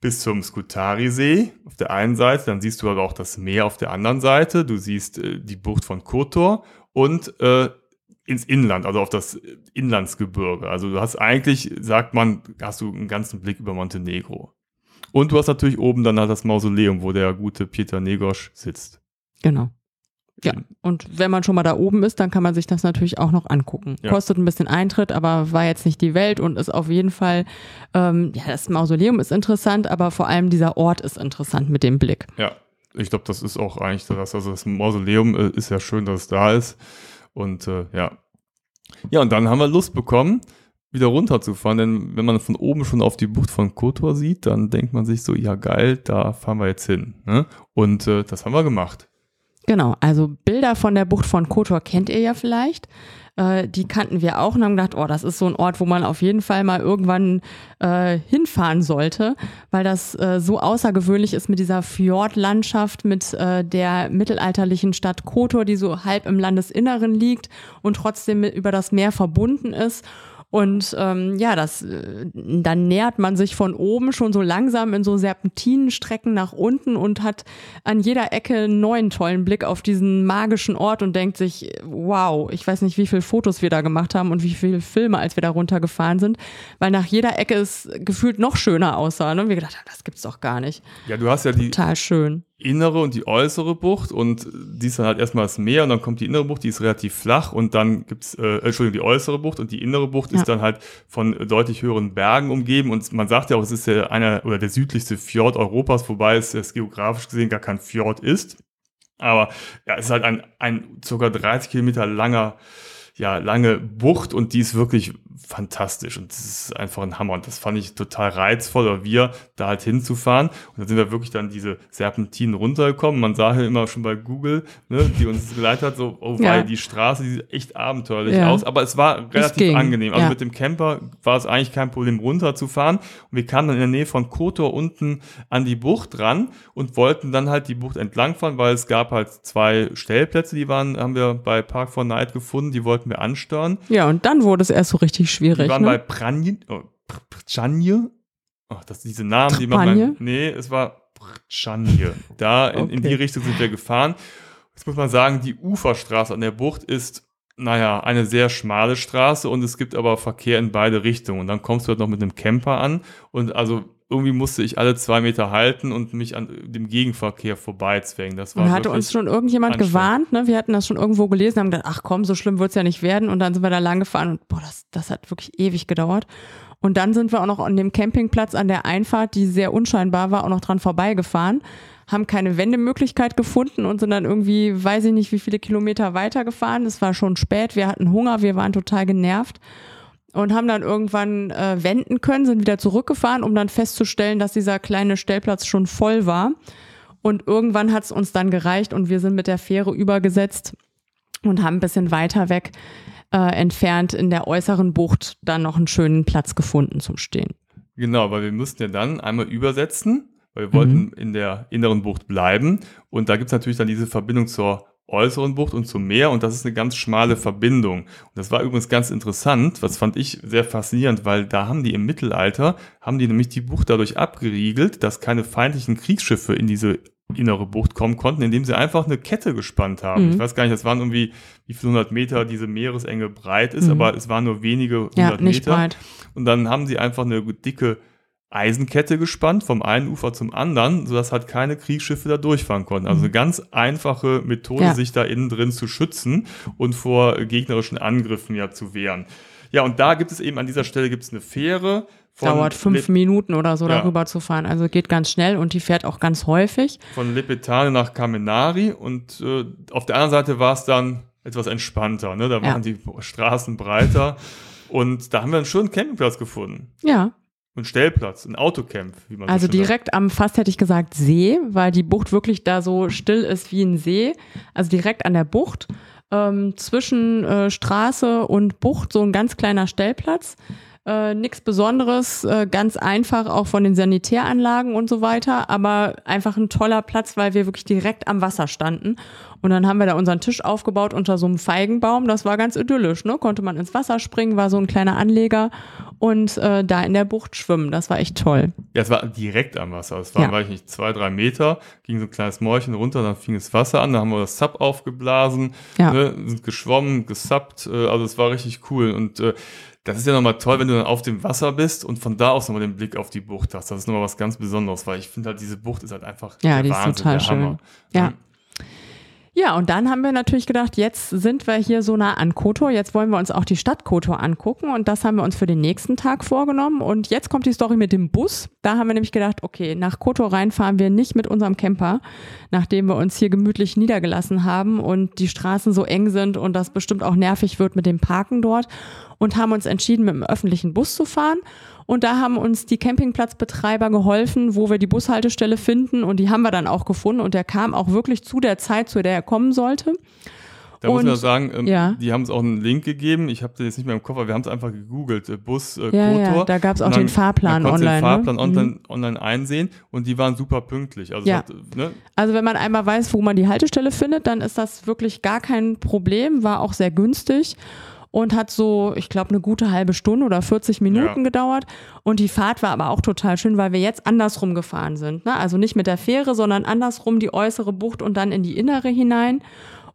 Speaker 1: bis zum Skutari-See auf der einen Seite, dann siehst du aber auch das Meer auf der anderen Seite, du siehst äh, die Bucht von Kotor und äh, ins Inland, also auf das Inlandsgebirge. Also du hast eigentlich, sagt man, hast du einen ganzen Blick über Montenegro. Und du hast natürlich oben dann halt das Mausoleum, wo der gute Peter Negosch sitzt.
Speaker 2: Genau. Ja, und wenn man schon mal da oben ist, dann kann man sich das natürlich auch noch angucken. Ja. Kostet ein bisschen Eintritt, aber war jetzt nicht die Welt und ist auf jeden Fall, ähm, ja, das Mausoleum ist interessant, aber vor allem dieser Ort ist interessant mit dem Blick.
Speaker 1: Ja, ich glaube, das ist auch eigentlich das. Also das Mausoleum äh, ist ja schön, dass es da ist. Und äh, ja. Ja, und dann haben wir Lust bekommen, wieder runterzufahren, denn wenn man von oben schon auf die Bucht von Kotor sieht, dann denkt man sich so, ja geil, da fahren wir jetzt hin. Ne? Und äh, das haben wir gemacht.
Speaker 2: Genau, also Bilder von der Bucht von Kotor kennt ihr ja vielleicht. Äh, die kannten wir auch und haben gedacht, oh, das ist so ein Ort, wo man auf jeden Fall mal irgendwann äh, hinfahren sollte, weil das äh, so außergewöhnlich ist mit dieser Fjordlandschaft, mit äh, der mittelalterlichen Stadt Kotor, die so halb im Landesinneren liegt und trotzdem über das Meer verbunden ist. Und ähm, ja, das, äh, dann nähert man sich von oben schon so langsam in so Serpentinenstrecken nach unten und hat an jeder Ecke einen neuen tollen Blick auf diesen magischen Ort und denkt sich, wow, ich weiß nicht, wie viele Fotos wir da gemacht haben und wie viele Filme, als wir da runtergefahren sind, weil nach jeder Ecke es gefühlt noch schöner aussah. Ne? Und wir gedacht haben, das gibt's doch gar nicht.
Speaker 1: Ja, du hast ja die.
Speaker 2: Total schön
Speaker 1: innere und die äußere Bucht und die ist dann halt erstmal das Meer und dann kommt die innere Bucht, die ist relativ flach und dann gibt's, äh, Entschuldigung, die äußere Bucht und die innere Bucht ja. ist dann halt von deutlich höheren Bergen umgeben und man sagt ja auch, es ist ja einer oder der südlichste Fjord Europas, wobei es, es geografisch gesehen gar kein Fjord ist. Aber ja, es ist halt ein, ein circa 30 Kilometer langer ja, lange Bucht und die ist wirklich fantastisch und das ist einfach ein Hammer und das fand ich total reizvoll, oder wir da halt hinzufahren und dann sind wir wirklich dann diese Serpentinen runtergekommen. Man sah ja immer schon bei Google, ne, die uns geleitet hat, so, oh ja. weil die Straße, die sieht echt abenteuerlich ja. aus, aber es war relativ angenehm. Also ja. mit dem Camper war es eigentlich kein Problem runterzufahren und wir kamen dann in der Nähe von Kotor unten an die Bucht ran und wollten dann halt die Bucht entlangfahren, weil es gab halt zwei Stellplätze, die waren, haben wir bei Park for Night gefunden, die wollten wir ansteuern.
Speaker 2: Ja, und dann wurde es erst so richtig schwierig.
Speaker 1: Wir waren
Speaker 2: ne?
Speaker 1: bei Pranje, oh, Pranje. Ach, das diese Namen, die man beim, Nee, es war Pranje. Da in, okay. in die Richtung sind wir gefahren. Jetzt muss man sagen, die Uferstraße an der Bucht ist naja, eine sehr schmale Straße und es gibt aber Verkehr in beide Richtungen. Und dann kommst du halt noch mit einem Camper an und also irgendwie musste ich alle zwei Meter halten und mich an dem Gegenverkehr vorbeizwängen. Das war
Speaker 2: und hatte uns schon irgendjemand gewarnt, ne? Wir hatten das schon irgendwo gelesen, haben gedacht, ach komm, so schlimm wird's ja nicht werden. Und dann sind wir da lang gefahren und boah, das, das hat wirklich ewig gedauert. Und dann sind wir auch noch an dem Campingplatz an der Einfahrt, die sehr unscheinbar war, auch noch dran vorbeigefahren, haben keine Wendemöglichkeit gefunden und sind dann irgendwie, weiß ich nicht, wie viele Kilometer weitergefahren. Es war schon spät, wir hatten Hunger, wir waren total genervt und haben dann irgendwann äh, wenden können, sind wieder zurückgefahren, um dann festzustellen, dass dieser kleine Stellplatz schon voll war. Und irgendwann hat es uns dann gereicht und wir sind mit der Fähre übergesetzt und haben ein bisschen weiter weg äh, entfernt in der äußeren Bucht dann noch einen schönen Platz gefunden zum Stehen.
Speaker 1: Genau, weil wir mussten ja dann einmal übersetzen, weil wir wollten
Speaker 2: Mhm.
Speaker 1: in der inneren Bucht bleiben. Und da gibt es natürlich dann diese Verbindung zur äußeren Bucht und zum Meer und das ist eine ganz schmale Verbindung. Und das war übrigens ganz interessant, was fand ich sehr faszinierend, weil da haben die im Mittelalter, haben die nämlich die Bucht dadurch abgeriegelt, dass keine feindlichen Kriegsschiffe in diese innere Bucht kommen konnten, indem sie einfach eine Kette gespannt haben.
Speaker 2: Mhm.
Speaker 1: Ich weiß gar nicht, das waren irgendwie, wie viele hundert Meter diese Meeresenge breit ist,
Speaker 2: Mhm.
Speaker 1: aber es waren nur wenige hundert
Speaker 2: Ja, nicht
Speaker 1: Meter.
Speaker 2: breit.
Speaker 1: Und dann haben sie einfach eine dicke Eisenkette gespannt vom einen Ufer zum anderen, sodass halt keine Kriegsschiffe da durchfahren konnten. Also eine ganz einfache Methode,
Speaker 2: Mhm. Ja.
Speaker 1: sich da innen drin zu schützen und vor gegnerischen Angriffen ja zu wehren. Ja, und da gibt es eben an dieser Stelle gibt es eine Fähre.
Speaker 2: Dauert fünf
Speaker 1: Le-
Speaker 2: Minuten oder so
Speaker 1: Ja.
Speaker 2: darüber zu fahren. Also geht ganz schnell und die fährt auch ganz häufig.
Speaker 1: von Lepetane nach Kamenari und äh, auf der anderen Seite war es dann etwas entspannter. Ne? Da
Speaker 2: Ja.
Speaker 1: waren die Straßen breiter und da haben wir einen schönen Campingplatz gefunden.
Speaker 2: Ja,
Speaker 1: Einen Stellplatz, ein Autocamp, wie man so
Speaker 2: also
Speaker 1: sagt.
Speaker 2: direkt am, fast hätte ich gesagt See, weil die Bucht wirklich da so still ist wie ein See. Also direkt an der Bucht. Ähm, zwischen äh, Straße und Bucht so ein ganz kleiner Stellplatz. Äh, Nichts Besonderes, äh, ganz einfach auch von den Sanitäranlagen und so weiter, aber einfach ein toller Platz, weil wir wirklich direkt am Wasser standen. Und dann haben wir da unseren Tisch aufgebaut unter so einem Feigenbaum. Das war ganz idyllisch, ne? Konnte man ins Wasser springen, war so ein kleiner Anleger und äh, da in der Bucht schwimmen. Das war echt toll.
Speaker 1: Ja, es war direkt am Wasser. Es waren,
Speaker 2: Ja.
Speaker 1: weiß ich nicht, zwei, drei Meter, ging so ein kleines Mäulchen runter, dann fing das Wasser an, da haben wir das Sub aufgeblasen,
Speaker 2: Ja.
Speaker 1: ne, sind geschwommen, gesubbt, äh, also es war richtig cool. Und äh, das ist ja nochmal toll, wenn du dann auf dem Wasser bist und von da aus nochmal den Blick auf die Bucht hast. Das ist nochmal was ganz Besonderes, weil ich finde halt, diese Bucht ist halt einfach
Speaker 2: Ja,
Speaker 1: der
Speaker 2: die ist
Speaker 1: Wahnsinn,
Speaker 2: total
Speaker 1: der Hammer.
Speaker 2: schön. Ja. Ja, und dann haben wir natürlich gedacht, jetzt sind wir hier so nah an Kotor, jetzt wollen wir uns auch die Stadt Kotor angucken und das haben wir uns für den nächsten Tag vorgenommen und jetzt kommt die Story mit dem Bus. Da haben wir nämlich gedacht, okay, nach Kotor rein fahren wir nicht mit unserem Camper, nachdem wir uns hier gemütlich niedergelassen haben und die Straßen so eng sind und das bestimmt auch nervig wird mit dem Parken dort und haben uns entschieden, mit dem öffentlichen Bus zu fahren. Und da haben uns die Campingplatzbetreiber geholfen, wo wir die Bushaltestelle finden. Und die haben wir dann auch gefunden. Und der kam auch wirklich zu der Zeit, zu der er kommen sollte.
Speaker 1: Da muss
Speaker 2: Und-
Speaker 1: man sagen, ähm,
Speaker 2: ja.
Speaker 1: die haben uns auch einen Link gegeben. Ich habe den jetzt nicht mehr im Kopf, aber wir haben es einfach gegoogelt. Äh, Bus äh,
Speaker 2: Ja, ja, da gab's auch
Speaker 1: Und
Speaker 2: den Fahrplan
Speaker 1: man konnte
Speaker 2: online,
Speaker 1: Den
Speaker 2: ne?
Speaker 1: Fahrplan
Speaker 2: Mhm.
Speaker 1: online, online einsehen und die waren super pünktlich. Also es
Speaker 2: Ja.
Speaker 1: hat, ne,
Speaker 2: Also wenn man einmal weiß, wo man die Haltestelle findet, dann ist das wirklich gar kein Problem. War auch sehr günstig. Und hat so, ich glaube, eine gute halbe Stunde oder 40 Minuten
Speaker 1: Ja.
Speaker 2: gedauert. Und die Fahrt war aber auch total schön, weil wir jetzt andersrum gefahren sind. Ne? Also nicht mit der Fähre, sondern andersrum die äußere Bucht und dann in die innere hinein.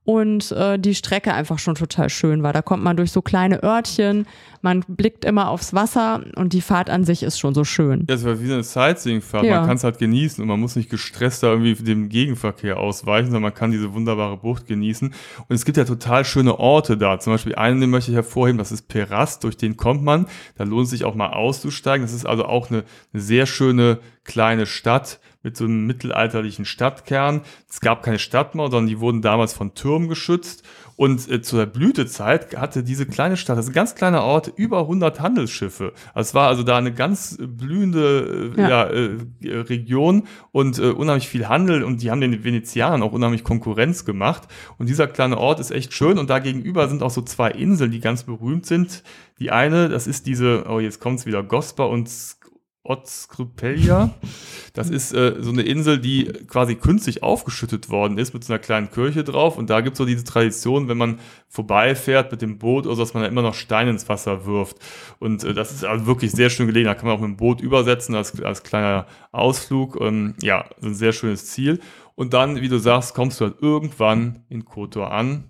Speaker 2: Und äh, die Strecke einfach schon total schön war. Da kommt man durch so kleine Örtchen, man blickt immer aufs Wasser und die Fahrt an sich ist schon so schön.
Speaker 1: Ja, es war wie so eine Sightseeing-Fahrt.
Speaker 2: Ja.
Speaker 1: Man kann es halt genießen und man muss nicht gestresst da irgendwie dem Gegenverkehr ausweichen, sondern man kann diese wunderbare Bucht genießen. Und es gibt ja total schöne Orte da. Zum Beispiel einen, den möchte ich hervorheben, das ist Perast, durch den kommt man. Da lohnt es sich auch mal auszusteigen. Das ist also auch eine, eine sehr schöne kleine Stadt mit so einem mittelalterlichen Stadtkern. Es gab keine Stadtmauer, sondern die wurden damals von Türmen geschützt. Und äh, zur Blütezeit hatte diese kleine Stadt, das ist ein ganz kleiner Ort, über 100 Handelsschiffe. Also es war also da eine ganz blühende äh,
Speaker 2: Ja.
Speaker 1: ja. äh, Region und äh, unheimlich viel Handel und die haben den Venezianern auch unheimlich Konkurrenz gemacht. Und dieser kleine Ort ist echt schön und da gegenüber sind auch so zwei Inseln, die ganz berühmt sind. Die eine, das ist diese, oh jetzt kommt's wieder, Gospa und Sk- Otskrupelja. Das ist äh, so eine Insel, die quasi künstlich aufgeschüttet worden ist mit so einer kleinen Kirche drauf. Und da gibt es so diese Tradition, wenn man vorbeifährt mit dem Boot oder so, dass man da immer noch Steine ins Wasser wirft. Und äh, das ist also wirklich sehr schön gelegen. Da kann man auch mit dem Boot übersetzen als, als kleiner Ausflug. Ähm, ja, so ein sehr schönes Ziel. Und dann, wie du sagst, kommst du halt irgendwann in Kotor an,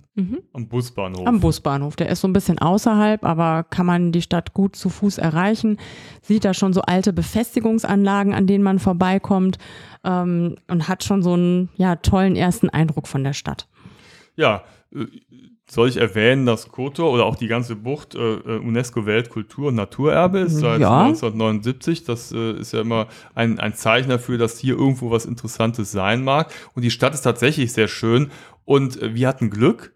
Speaker 1: am Busbahnhof.
Speaker 2: Am Busbahnhof. Der ist so ein bisschen außerhalb, aber kann man die Stadt gut zu Fuß erreichen. Sieht da schon so alte Befestigungsanlagen, an denen man vorbeikommt ähm, und hat schon so einen ja, tollen ersten Eindruck von der Stadt.
Speaker 1: Ja, äh, soll ich erwähnen, dass Kotor oder auch die ganze Bucht äh, äh, UNESCO-Weltkultur- und Naturerbe ist seit
Speaker 2: Ja.
Speaker 1: 1979. Das äh, ist ja immer ein, ein Zeichen dafür, dass hier irgendwo was Interessantes sein mag. Und die Stadt ist tatsächlich sehr schön. Und äh, wir hatten Glück.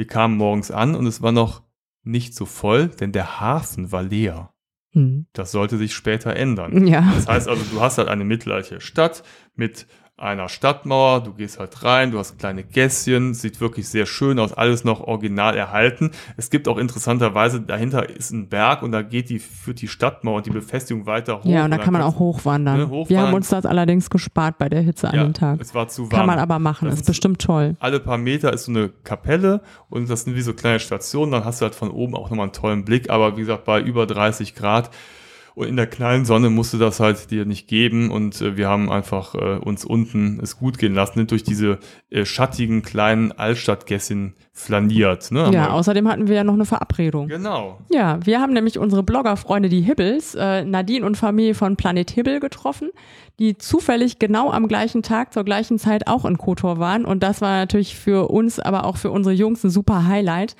Speaker 1: Wir kamen morgens an und es war noch nicht so voll, denn der Hafen war leer.
Speaker 2: Hm.
Speaker 1: Das sollte sich später ändern.
Speaker 2: Ja.
Speaker 1: Das heißt also, du hast halt eine mittelalterliche Stadt mit einer Stadtmauer, du gehst halt rein, du hast kleine Gässchen, sieht wirklich sehr schön aus, alles noch original erhalten. Es gibt auch interessanterweise, dahinter ist ein Berg und da geht die, führt die Stadtmauer und die Befestigung weiter hoch.
Speaker 2: Ja, und da kann man auch hochwandern.
Speaker 1: Ne, hochwandern.
Speaker 2: Wir haben uns das allerdings gespart bei der Hitze an
Speaker 1: ja,
Speaker 2: dem Tag.
Speaker 1: Es war zu warm.
Speaker 2: Kann man aber machen,
Speaker 1: Das
Speaker 2: ist
Speaker 1: ist-
Speaker 2: bestimmt toll.
Speaker 1: alle paar Meter ist so eine Kapelle und das sind wie so kleine Stationen. Dann hast du halt von oben auch nochmal einen tollen Blick. Aber wie gesagt, bei über 30 Grad und in der knallen Sonne musste das halt dir nicht geben. Und äh, wir haben einfach äh, uns unten es gut gehen lassen, durch diese äh, schattigen kleinen Altstadtgässchen flaniert. Ne?
Speaker 2: Ja, außerdem hatten wir ja noch eine Verabredung.
Speaker 1: Genau.
Speaker 2: Ja, wir haben nämlich unsere Bloggerfreunde, die Hibbels, äh, Nadine und Familie von Planet Hibbel getroffen, die zufällig genau am gleichen Tag zur gleichen Zeit auch in Kotor waren. Und das war natürlich für uns, aber auch für unsere Jungs ein super Highlight.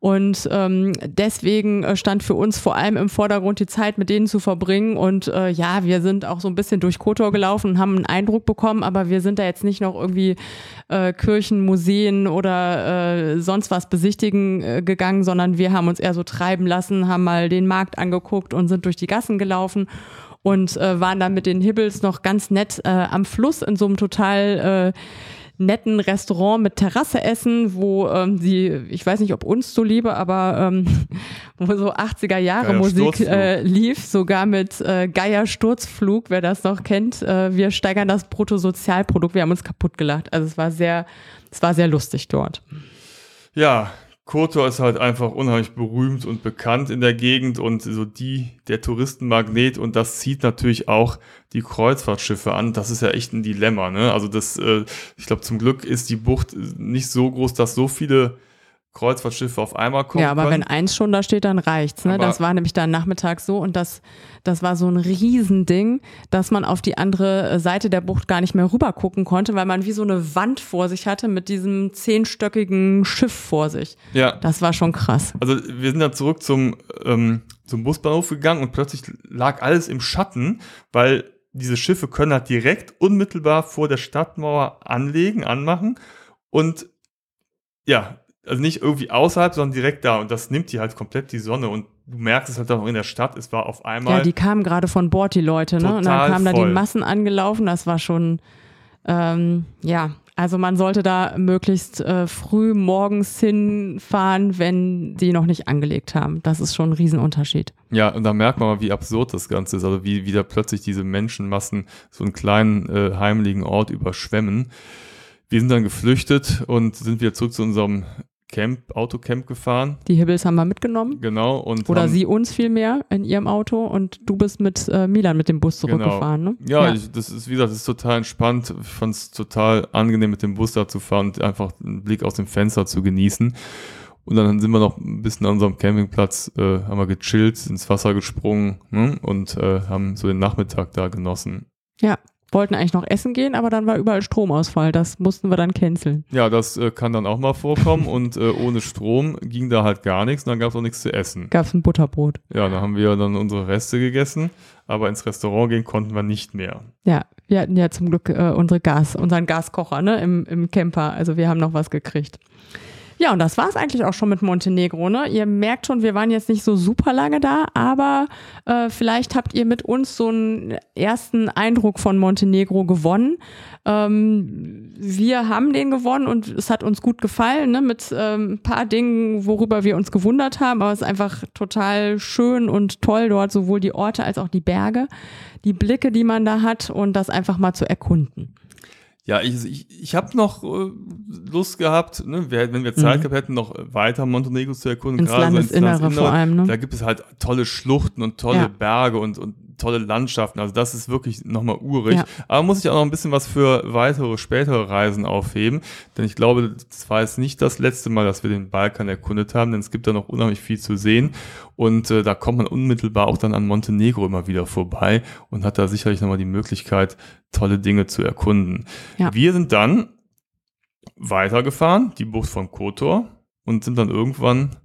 Speaker 2: Und ähm, deswegen äh, stand für uns vor allem im Vordergrund die Zeit, mit denen zu verbringen. Und äh, ja, wir sind auch so ein bisschen durch Kotor gelaufen und haben einen Eindruck bekommen, aber wir sind da jetzt nicht noch irgendwie äh, Kirchen, Museen oder äh, sonst was besichtigen äh, gegangen, sondern wir haben uns eher so treiben lassen, haben mal den Markt angeguckt und sind durch die Gassen gelaufen und äh, waren dann mit den Hibbels noch ganz nett äh, am Fluss in so einem total äh, netten Restaurant mit Terrasse essen, wo ähm, sie, ich weiß nicht, ob uns so liebe, aber ähm, wo so 80er Jahre Musik äh, lief, sogar mit äh, Geier Sturzflug, wer das noch kennt. Äh, wir steigern das Bruttosozialprodukt. Wir haben uns kaputt gelacht. Also es war sehr, es war sehr lustig dort.
Speaker 1: Ja, Kotor ist halt einfach unheimlich berühmt und bekannt in der Gegend und so die, der Touristenmagnet und das zieht natürlich auch die Kreuzfahrtschiffe an. Das ist ja echt ein Dilemma, ne? Also das, äh, ich glaube, zum Glück ist die Bucht nicht so groß, dass so viele Kreuzfahrtschiffe auf einmal kommen.
Speaker 2: Ja, aber
Speaker 1: können.
Speaker 2: wenn eins schon da steht, dann reicht's. Ne?
Speaker 1: Aber-
Speaker 2: Das war nämlich dann nachmittags so und das, das war so ein Riesending, dass man auf die andere äh, Seite der Bucht gar nicht mehr rüber gucken konnte, weil man wie so eine Wand vor sich hatte mit diesem zehnstöckigen Schiff vor sich.
Speaker 1: ja,
Speaker 2: Das war schon krass.
Speaker 1: Also wir sind dann zurück zum, ähm, zum Busbahnhof gegangen und plötzlich lag alles im Schatten, weil diese Schiffe können halt direkt unmittelbar vor der Stadtmauer anlegen, anmachen und ja, also nicht irgendwie außerhalb, sondern direkt da und das nimmt die halt komplett die Sonne und du merkst es halt auch in der Stadt, es war auf einmal
Speaker 2: Ja, die kamen gerade von Bord, die Leute, ne? Und dann kamen da
Speaker 1: voll.
Speaker 2: die Massen angelaufen. Das war schon, ähm, ja, also man sollte da möglichst äh, früh morgens hinfahren, wenn die noch nicht angelegt haben. Das ist schon ein Riesenunterschied.
Speaker 1: Ja, und da merkt man mal, wie absurd das Ganze ist. Also wie wieder plötzlich diese Menschenmassen so einen kleinen äh, heimlichen Ort überschwemmen. Wir sind dann geflüchtet und sind wieder zurück zu unserem Camp, Autocamp gefahren.
Speaker 2: Die Hibbels haben wir mitgenommen.
Speaker 1: Genau. Und
Speaker 2: Oder
Speaker 1: haben,
Speaker 2: sie uns vielmehr in ihrem Auto und du bist mit äh, Milan mit dem Bus zurückgefahren, ne?
Speaker 1: Genau. Ja, Ich, das ist, wie gesagt, das ist total entspannt. Ich fand es total angenehm, mit dem Bus da zu fahren und einfach einen Blick aus dem Fenster zu genießen. Und dann sind wir noch ein bisschen an unserem Campingplatz, äh, haben wir gechillt, ins Wasser gesprungen ne? und äh, haben so den Nachmittag da genossen.
Speaker 2: ja. Wollten eigentlich noch essen gehen, aber dann war überall Stromausfall. Das mussten wir dann canceln.
Speaker 1: Ja, das äh, kann dann auch mal vorkommen und äh, ohne Strom ging da halt gar nichts und dann gab es auch nichts zu essen.
Speaker 2: Gab's ein Butterbrot.
Speaker 1: Ja, da haben wir dann unsere Reste gegessen, aber ins Restaurant gehen konnten wir nicht mehr.
Speaker 2: Ja, wir hatten ja zum Glück äh, unsere Gas, unseren Gaskocher ne, im, im Camper. Also wir haben noch was gekriegt. Ja, und das war es eigentlich auch schon mit Montenegro. Ne? Ihr merkt schon, wir waren jetzt nicht so super lange da, aber äh, vielleicht habt ihr mit uns so einen ersten Eindruck von Montenegro gewonnen. Ähm, wir haben den gewonnen und es hat uns gut gefallen, ne? mit ähm, ein paar Dingen, worüber wir uns gewundert haben. Aber es ist einfach total schön und toll dort, sowohl die Orte als auch die Berge, die Blicke, die man da hat und das einfach mal zu erkunden.
Speaker 1: Ja, ich, ich, ich habe noch äh, Lust gehabt, ne, wir, wenn wir Zeit
Speaker 2: Mhm.
Speaker 1: gehabt hätten, noch weiter Montenegro zu erkunden.
Speaker 2: Ins
Speaker 1: gerade so
Speaker 2: Landesinnere vor allem, ne?
Speaker 1: Da gibt es halt tolle Schluchten und tolle
Speaker 2: Ja.
Speaker 1: Berge und, und tolle Landschaften. Also das ist wirklich nochmal urig.
Speaker 2: Ja.
Speaker 1: Aber muss ich auch noch ein bisschen was für weitere, spätere Reisen aufheben. Denn ich glaube, das war jetzt nicht das letzte Mal, dass wir den Balkan erkundet haben, denn es gibt da noch unheimlich viel zu sehen. Und äh, da kommt man unmittelbar auch dann an Montenegro immer wieder vorbei und hat da sicherlich nochmal die Möglichkeit, tolle Dinge zu erkunden.
Speaker 2: Ja.
Speaker 1: Wir sind dann weitergefahren, die Bucht von Kotor, und sind dann irgendwann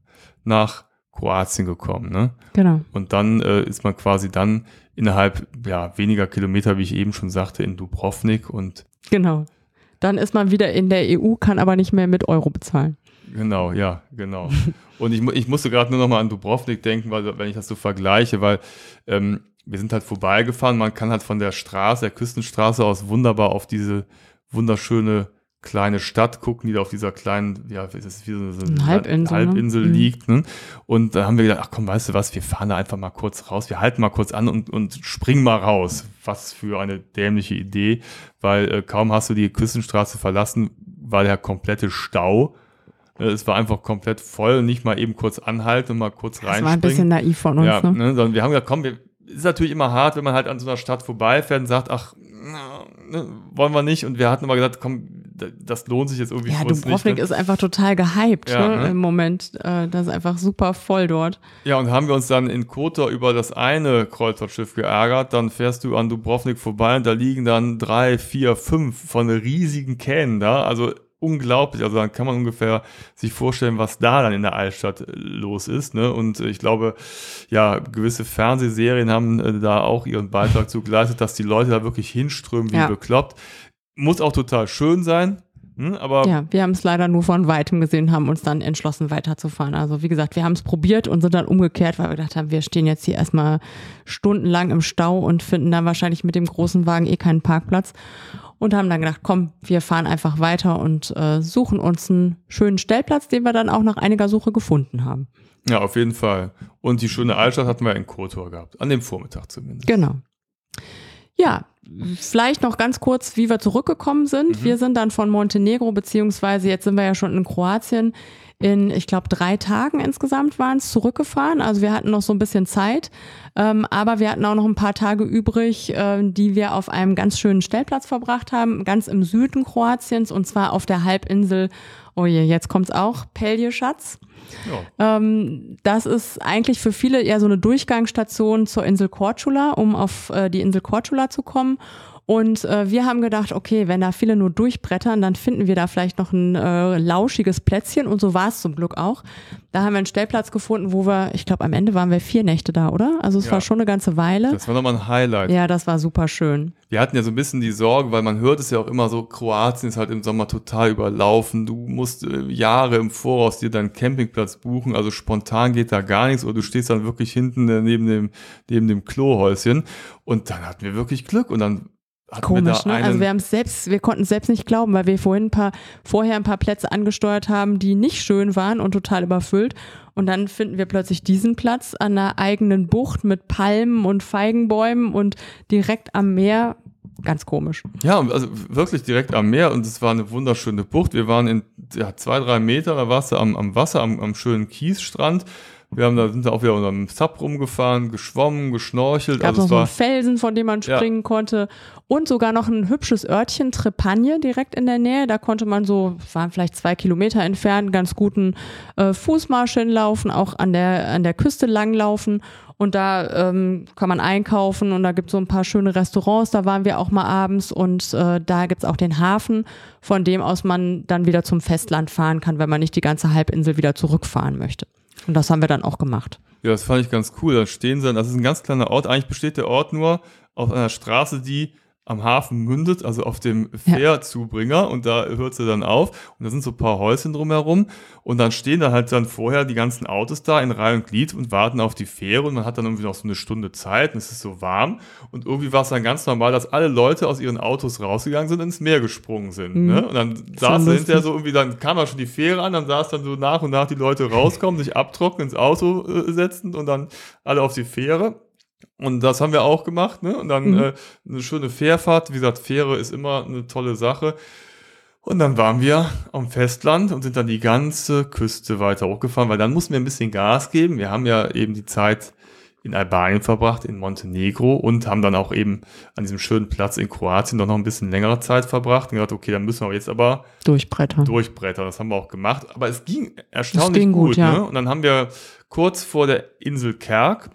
Speaker 1: nach Kroatien gekommen. Ne?
Speaker 2: Genau.
Speaker 1: Und dann äh, ist man quasi dann innerhalb ja, weniger Kilometer, wie ich eben schon sagte, in Dubrovnik und
Speaker 2: Genau. Dann ist man wieder in der EU, kann aber nicht mehr mit Euro bezahlen.
Speaker 1: genau, ja, genau. und ich, ich musste gerade nur noch mal an Dubrovnik denken, weil wenn ich das so vergleiche, weil ähm, wir sind halt vorbeigefahren. Man kann halt von der Straße, der Küstenstraße aus wunderbar auf diese wunderschöne kleine Stadt gucken, die da auf dieser kleinen, ja, ist es wie so, eine
Speaker 2: Halbinsel,
Speaker 1: Halbinsel
Speaker 2: ne?
Speaker 1: liegt. Ne? Und da haben wir gedacht, ach komm, weißt du was, wir fahren da einfach mal kurz raus, wir halten mal kurz an und, und springen mal raus. Was für eine dämliche Idee, weil äh, kaum hast du die Küstenstraße verlassen, war der komplette Stau. Äh, Es war einfach komplett voll, nicht mal eben kurz anhalten und mal kurz
Speaker 2: Das war ein bisschen naiv von uns.
Speaker 1: Ja,
Speaker 2: ne?
Speaker 1: ne, sondern wir haben gesagt, komm, wir, ist natürlich immer hart, wenn man halt an so einer Stadt vorbeifährt und sagt, ach, na, ne, wollen wir nicht. Und wir hatten aber gesagt, komm, das lohnt sich jetzt irgendwie
Speaker 2: Ja,
Speaker 1: für uns nicht.
Speaker 2: Dubrovnik
Speaker 1: Ne?
Speaker 2: ist einfach total gehypt
Speaker 1: Ja,
Speaker 2: ne,
Speaker 1: ne?
Speaker 2: im Moment. Äh, das ist einfach super voll dort.
Speaker 1: Ja, und haben wir uns dann in Kotor über das eine Kreuzfahrtschiff geärgert, dann fährst du an Dubrovnik vorbei und da liegen dann drei, vier, fünf von riesigen Kähnen da. Also unglaublich. Also dann kann man ungefähr sich vorstellen, was da dann in der Altstadt äh, los ist. Ne? Und äh, ich glaube, ja, gewisse Fernsehserien haben da auch ihren Beitrag zu geleistet, dass die Leute da wirklich hinströmen wie
Speaker 2: Ja.
Speaker 1: bekloppt. Muss auch total schön sein. Hm? Aber
Speaker 2: Ja, wir haben es leider nur von weitem gesehen, haben uns dann entschlossen weiterzufahren. Also wie gesagt, wir haben es probiert und sind dann umgekehrt, weil wir gedacht haben, wir stehen jetzt hier erstmal stundenlang im Stau und finden dann wahrscheinlich mit dem großen Wagen eh keinen Parkplatz. Und haben dann gedacht, komm, wir fahren einfach weiter und äh, suchen uns einen schönen Stellplatz, den wir dann auch nach einiger Suche gefunden haben.
Speaker 1: ja, auf jeden Fall. Und die schöne Altstadt hatten wir in Kotor gehabt. An dem Vormittag zumindest.
Speaker 2: Genau. Ja, vielleicht noch ganz kurz, wie wir zurückgekommen sind. Wir sind dann von Montenegro, beziehungsweise jetzt sind wir ja schon in Kroatien, in, ich glaube, drei Tagen insgesamt waren es zurückgefahren. Also wir hatten noch so ein bisschen Zeit, ähm, aber wir hatten auch noch ein paar Tage übrig, äh, die wir auf einem ganz schönen Stellplatz verbracht haben, ganz im Süden Kroatiens und zwar auf der Halbinsel, oh je, jetzt kommt's auch, Peljeschatz.
Speaker 1: Ja.
Speaker 2: Ähm, das ist eigentlich für viele eher so eine Durchgangsstation zur Insel Korčula, um auf äh, die Insel Korčula zu kommen. Und äh, wir haben gedacht, okay, wenn da viele nur durchbrettern, dann finden wir da vielleicht noch ein äh, lauschiges Plätzchen. Und so war es zum Glück auch. Da haben wir einen Stellplatz gefunden, wo wir, ich glaube, am Ende waren wir vier Nächte da, oder? Also es
Speaker 1: Ja.
Speaker 2: war schon eine ganze Weile.
Speaker 1: Das war nochmal ein Highlight.
Speaker 2: ja, das war super schön.
Speaker 1: Wir hatten ja so ein bisschen die Sorge, weil man hört es ja auch immer so, Kroatien ist halt im Sommer total überlaufen. Du musst äh, Jahre im Voraus dir deinen Campingplatz buchen. Also spontan geht da gar nichts. Oder du stehst dann wirklich hinten äh, neben dem, neben dem Klohäuschen. Und dann hatten wir wirklich Glück. Und dann
Speaker 2: Komisch, ne? Also wir haben selbst, wir konnten es selbst nicht glauben, weil wir vorhin ein paar, vorher ein paar Plätze angesteuert haben, die nicht schön waren und total überfüllt. Und dann finden wir plötzlich diesen Platz an einer eigenen Bucht mit Palmen und Feigenbäumen und direkt am Meer. Ganz komisch.
Speaker 1: Ja, also wirklich direkt am Meer und es war eine wunderschöne Bucht. Wir waren in ja, zwei, drei Meter, da warst du am, am Wasser, am, am schönen Kiesstrand. Wir haben da, sind da auch wieder unter dem Sub rumgefahren, geschwommen, geschnorchelt.
Speaker 2: Gab
Speaker 1: also
Speaker 2: noch
Speaker 1: es
Speaker 2: so einen Felsen, von dem man
Speaker 1: Ja.
Speaker 2: springen konnte. Und sogar noch ein hübsches Örtchen, Trepagne, direkt in der Nähe. Da konnte man so, es waren vielleicht zwei Kilometer entfernt, ganz guten äh, Fußmarsch hinlaufen, auch an der, an der Küste langlaufen. Und da ähm, kann man einkaufen und da gibt es so ein paar schöne Restaurants. Da waren wir auch mal abends und äh, da gibt's auch den Hafen, von dem aus man dann wieder zum Festland fahren kann, wenn man nicht die ganze Halbinsel wieder zurückfahren möchte. Und das haben wir dann auch gemacht.
Speaker 1: ja, das fand ich ganz cool. Da stehen sie, das ist ein ganz kleiner Ort. Eigentlich besteht der Ort nur auf einer Straße, die am Hafen mündet, also auf dem Fährzubringer und da hört sie dann auf und da sind so ein paar Häuschen drumherum und dann stehen da halt dann vorher die ganzen Autos da in Reihe und Glied und warten auf die Fähre und man hat dann irgendwie noch so eine Stunde Zeit und es ist so warm und irgendwie war es dann ganz normal, dass alle Leute aus ihren Autos rausgegangen sind und ins Meer gesprungen sind. Ne? Und dann saß hinterher so irgendwie, dann kam da schon die Fähre an, dann saß dann so nach und nach die Leute rauskommen, sich abtrocknen, ins Auto äh, setzen und dann alle auf die Fähre. Und das haben wir auch gemacht, ne? Und dann
Speaker 2: Mhm.
Speaker 1: äh, eine schöne Fährfahrt. Wie gesagt, Fähre ist immer eine tolle Sache. Und dann waren wir am Festland und sind dann die ganze Küste weiter hochgefahren, weil dann mussten wir ein bisschen Gas geben. Wir haben ja eben die Zeit in Albanien verbracht, in Montenegro und haben dann auch eben an diesem schönen Platz in Kroatien doch noch ein bisschen längere Zeit verbracht und gedacht, okay, dann müssen wir jetzt aber
Speaker 2: Durchbrettern.
Speaker 1: durchbrettern. Das haben wir auch gemacht. Aber es ging erstaunlich
Speaker 2: ging gut,
Speaker 1: gut.
Speaker 2: ja.
Speaker 1: ne? Und dann haben wir kurz vor der Insel Kerk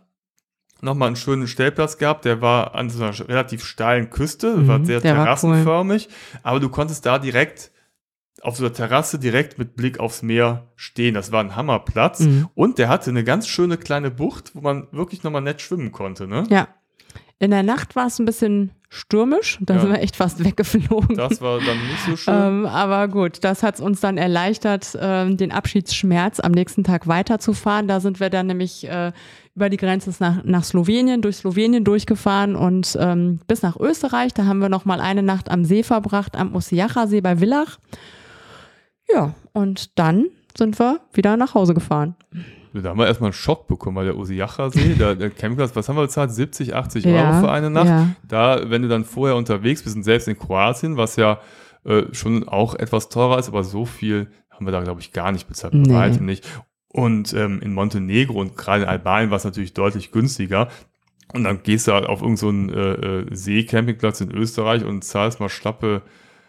Speaker 1: nochmal einen schönen Stellplatz gehabt. Der war an so einer relativ steilen Küste,
Speaker 2: Mhm,
Speaker 1: war sehr terrassenförmig. Aber du konntest da direkt auf so einer Terrasse direkt mit Blick aufs Meer stehen. Das war ein Hammerplatz.
Speaker 2: Mhm.
Speaker 1: Und der hatte eine ganz schöne kleine Bucht, wo man wirklich nochmal nett schwimmen konnte. Ne?
Speaker 2: Ja. In der Nacht war es ein bisschen stürmisch. Da
Speaker 1: Ja.
Speaker 2: sind wir echt fast weggeflogen.
Speaker 1: Das war dann nicht so schön.
Speaker 2: Ähm, aber gut, das hat es uns dann erleichtert, ähm, den Abschiedsschmerz am nächsten Tag weiterzufahren. Da sind wir dann nämlich äh, über die Grenze nach, nach Slowenien, durch Slowenien durchgefahren und ähm, bis nach Österreich. Da haben wir noch mal eine Nacht am See verbracht, am Osiacha-See bei Villach. Ja, und dann sind wir wieder nach Hause gefahren.
Speaker 1: Da haben wir erstmal einen Schock bekommen, weil der Osiacha-See, der, der Campingplatz, was haben wir bezahlt? 70, 80 Euro
Speaker 2: Ja,
Speaker 1: für eine Nacht.
Speaker 2: ja.
Speaker 1: Da, wenn du dann vorher unterwegs bist und selbst in Kroatien, was ja äh, schon auch etwas teurer ist, aber so viel haben wir da, glaube ich, gar nicht bezahlt. Bei
Speaker 2: Nee.
Speaker 1: weitem nicht. Und ähm, in Montenegro und gerade in Albanien war es natürlich deutlich günstiger. Und dann gehst du halt auf irgendeinen so äh, äh, Seecampingplatz in Österreich und zahlst mal schlappe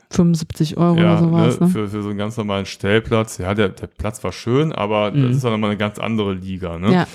Speaker 2: 75 Euro
Speaker 1: ja,
Speaker 2: oder sowas.
Speaker 1: ne,
Speaker 2: Ne?
Speaker 1: Für, für so einen ganz normalen Stellplatz. Ja, der, der Platz war schön, aber
Speaker 2: Mhm.
Speaker 1: das ist dann nochmal eine ganz andere Liga. Ne?
Speaker 2: Ja,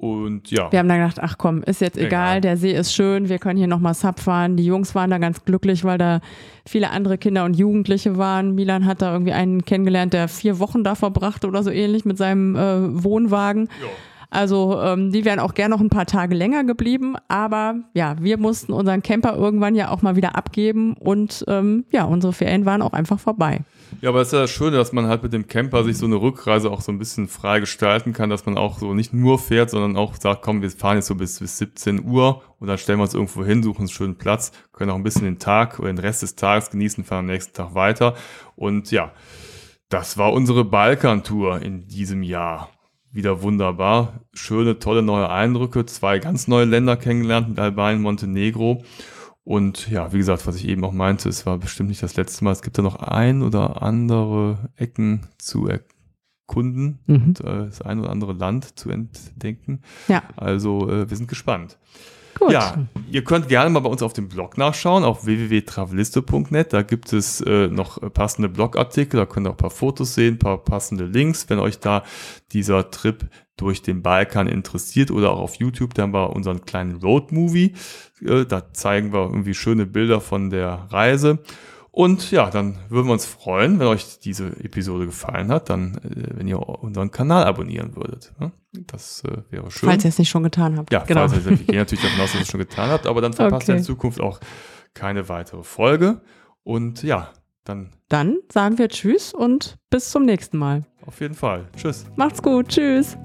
Speaker 1: Und ja,
Speaker 2: wir haben dann gedacht, ach komm, ist jetzt egal,
Speaker 1: Egal.
Speaker 2: der See ist schön, wir können hier nochmal Sub fahren. Die Jungs waren da ganz glücklich, weil da viele andere Kinder und Jugendliche waren. Milan hat da irgendwie einen kennengelernt, der vier Wochen da verbrachte oder so ähnlich mit seinem äh, Wohnwagen.
Speaker 1: ja.
Speaker 2: Also ähm, die wären auch gern noch ein paar Tage länger geblieben, aber ja, wir mussten unseren Camper irgendwann ja auch mal wieder abgeben und ähm, ja, unsere Ferien waren auch einfach vorbei.
Speaker 1: Ja, aber es ist ja das Schöne, dass man halt mit dem Camper sich so eine Rückreise auch so ein bisschen frei gestalten kann, dass man auch so nicht nur fährt, sondern auch sagt, komm, wir fahren jetzt so bis, bis 17 Uhr und dann stellen wir uns irgendwo hin, suchen einen schönen Platz, können auch ein bisschen den Tag oder den Rest des Tages genießen, fahren am nächsten Tag weiter. Und ja, das war unsere Balkantour in diesem Jahr. Wieder wunderbar. Schöne, tolle neue Eindrücke. Zwei ganz neue Länder kennengelernt mit Albanien, Montenegro. Und ja, wie gesagt, was ich eben auch meinte, es war bestimmt nicht das letzte Mal. Es gibt da noch ein oder andere Ecken zu erkunden
Speaker 2: Mhm.
Speaker 1: und äh, das ein oder andere Land zu entdecken.
Speaker 2: Ja,
Speaker 1: Also äh, wir sind gespannt.
Speaker 2: Gut.
Speaker 1: Ja, ihr könnt gerne mal bei uns auf dem Blog nachschauen, auf www.traveliste.net. Da gibt es äh, noch äh, passende Blogartikel, da könnt ihr auch ein paar Fotos sehen, ein paar passende Links, wenn euch da dieser Trip durch den Balkan interessiert oder auch auf YouTube, da haben wir unseren kleinen Road-Movie. Äh, da zeigen wir irgendwie schöne Bilder von der Reise. Und ja, dann würden wir uns freuen, wenn euch diese Episode gefallen hat, dann, äh, wenn ihr unseren Kanal abonnieren würdet. Ne? Das äh, wäre schön.
Speaker 2: Falls ihr es nicht schon getan habt.
Speaker 1: Ja,
Speaker 2: genau.
Speaker 1: falls ihr es, ich gehe natürlich davon aus, dass ihr es schon getan habt, aber dann verpasst
Speaker 2: okay.
Speaker 1: ihr in Zukunft auch keine weitere Folge. Und ja, dann.
Speaker 2: Dann sagen wir Tschüss und bis zum nächsten Mal.
Speaker 1: Auf jeden Fall. Tschüss.
Speaker 2: Macht's gut. Tschüss.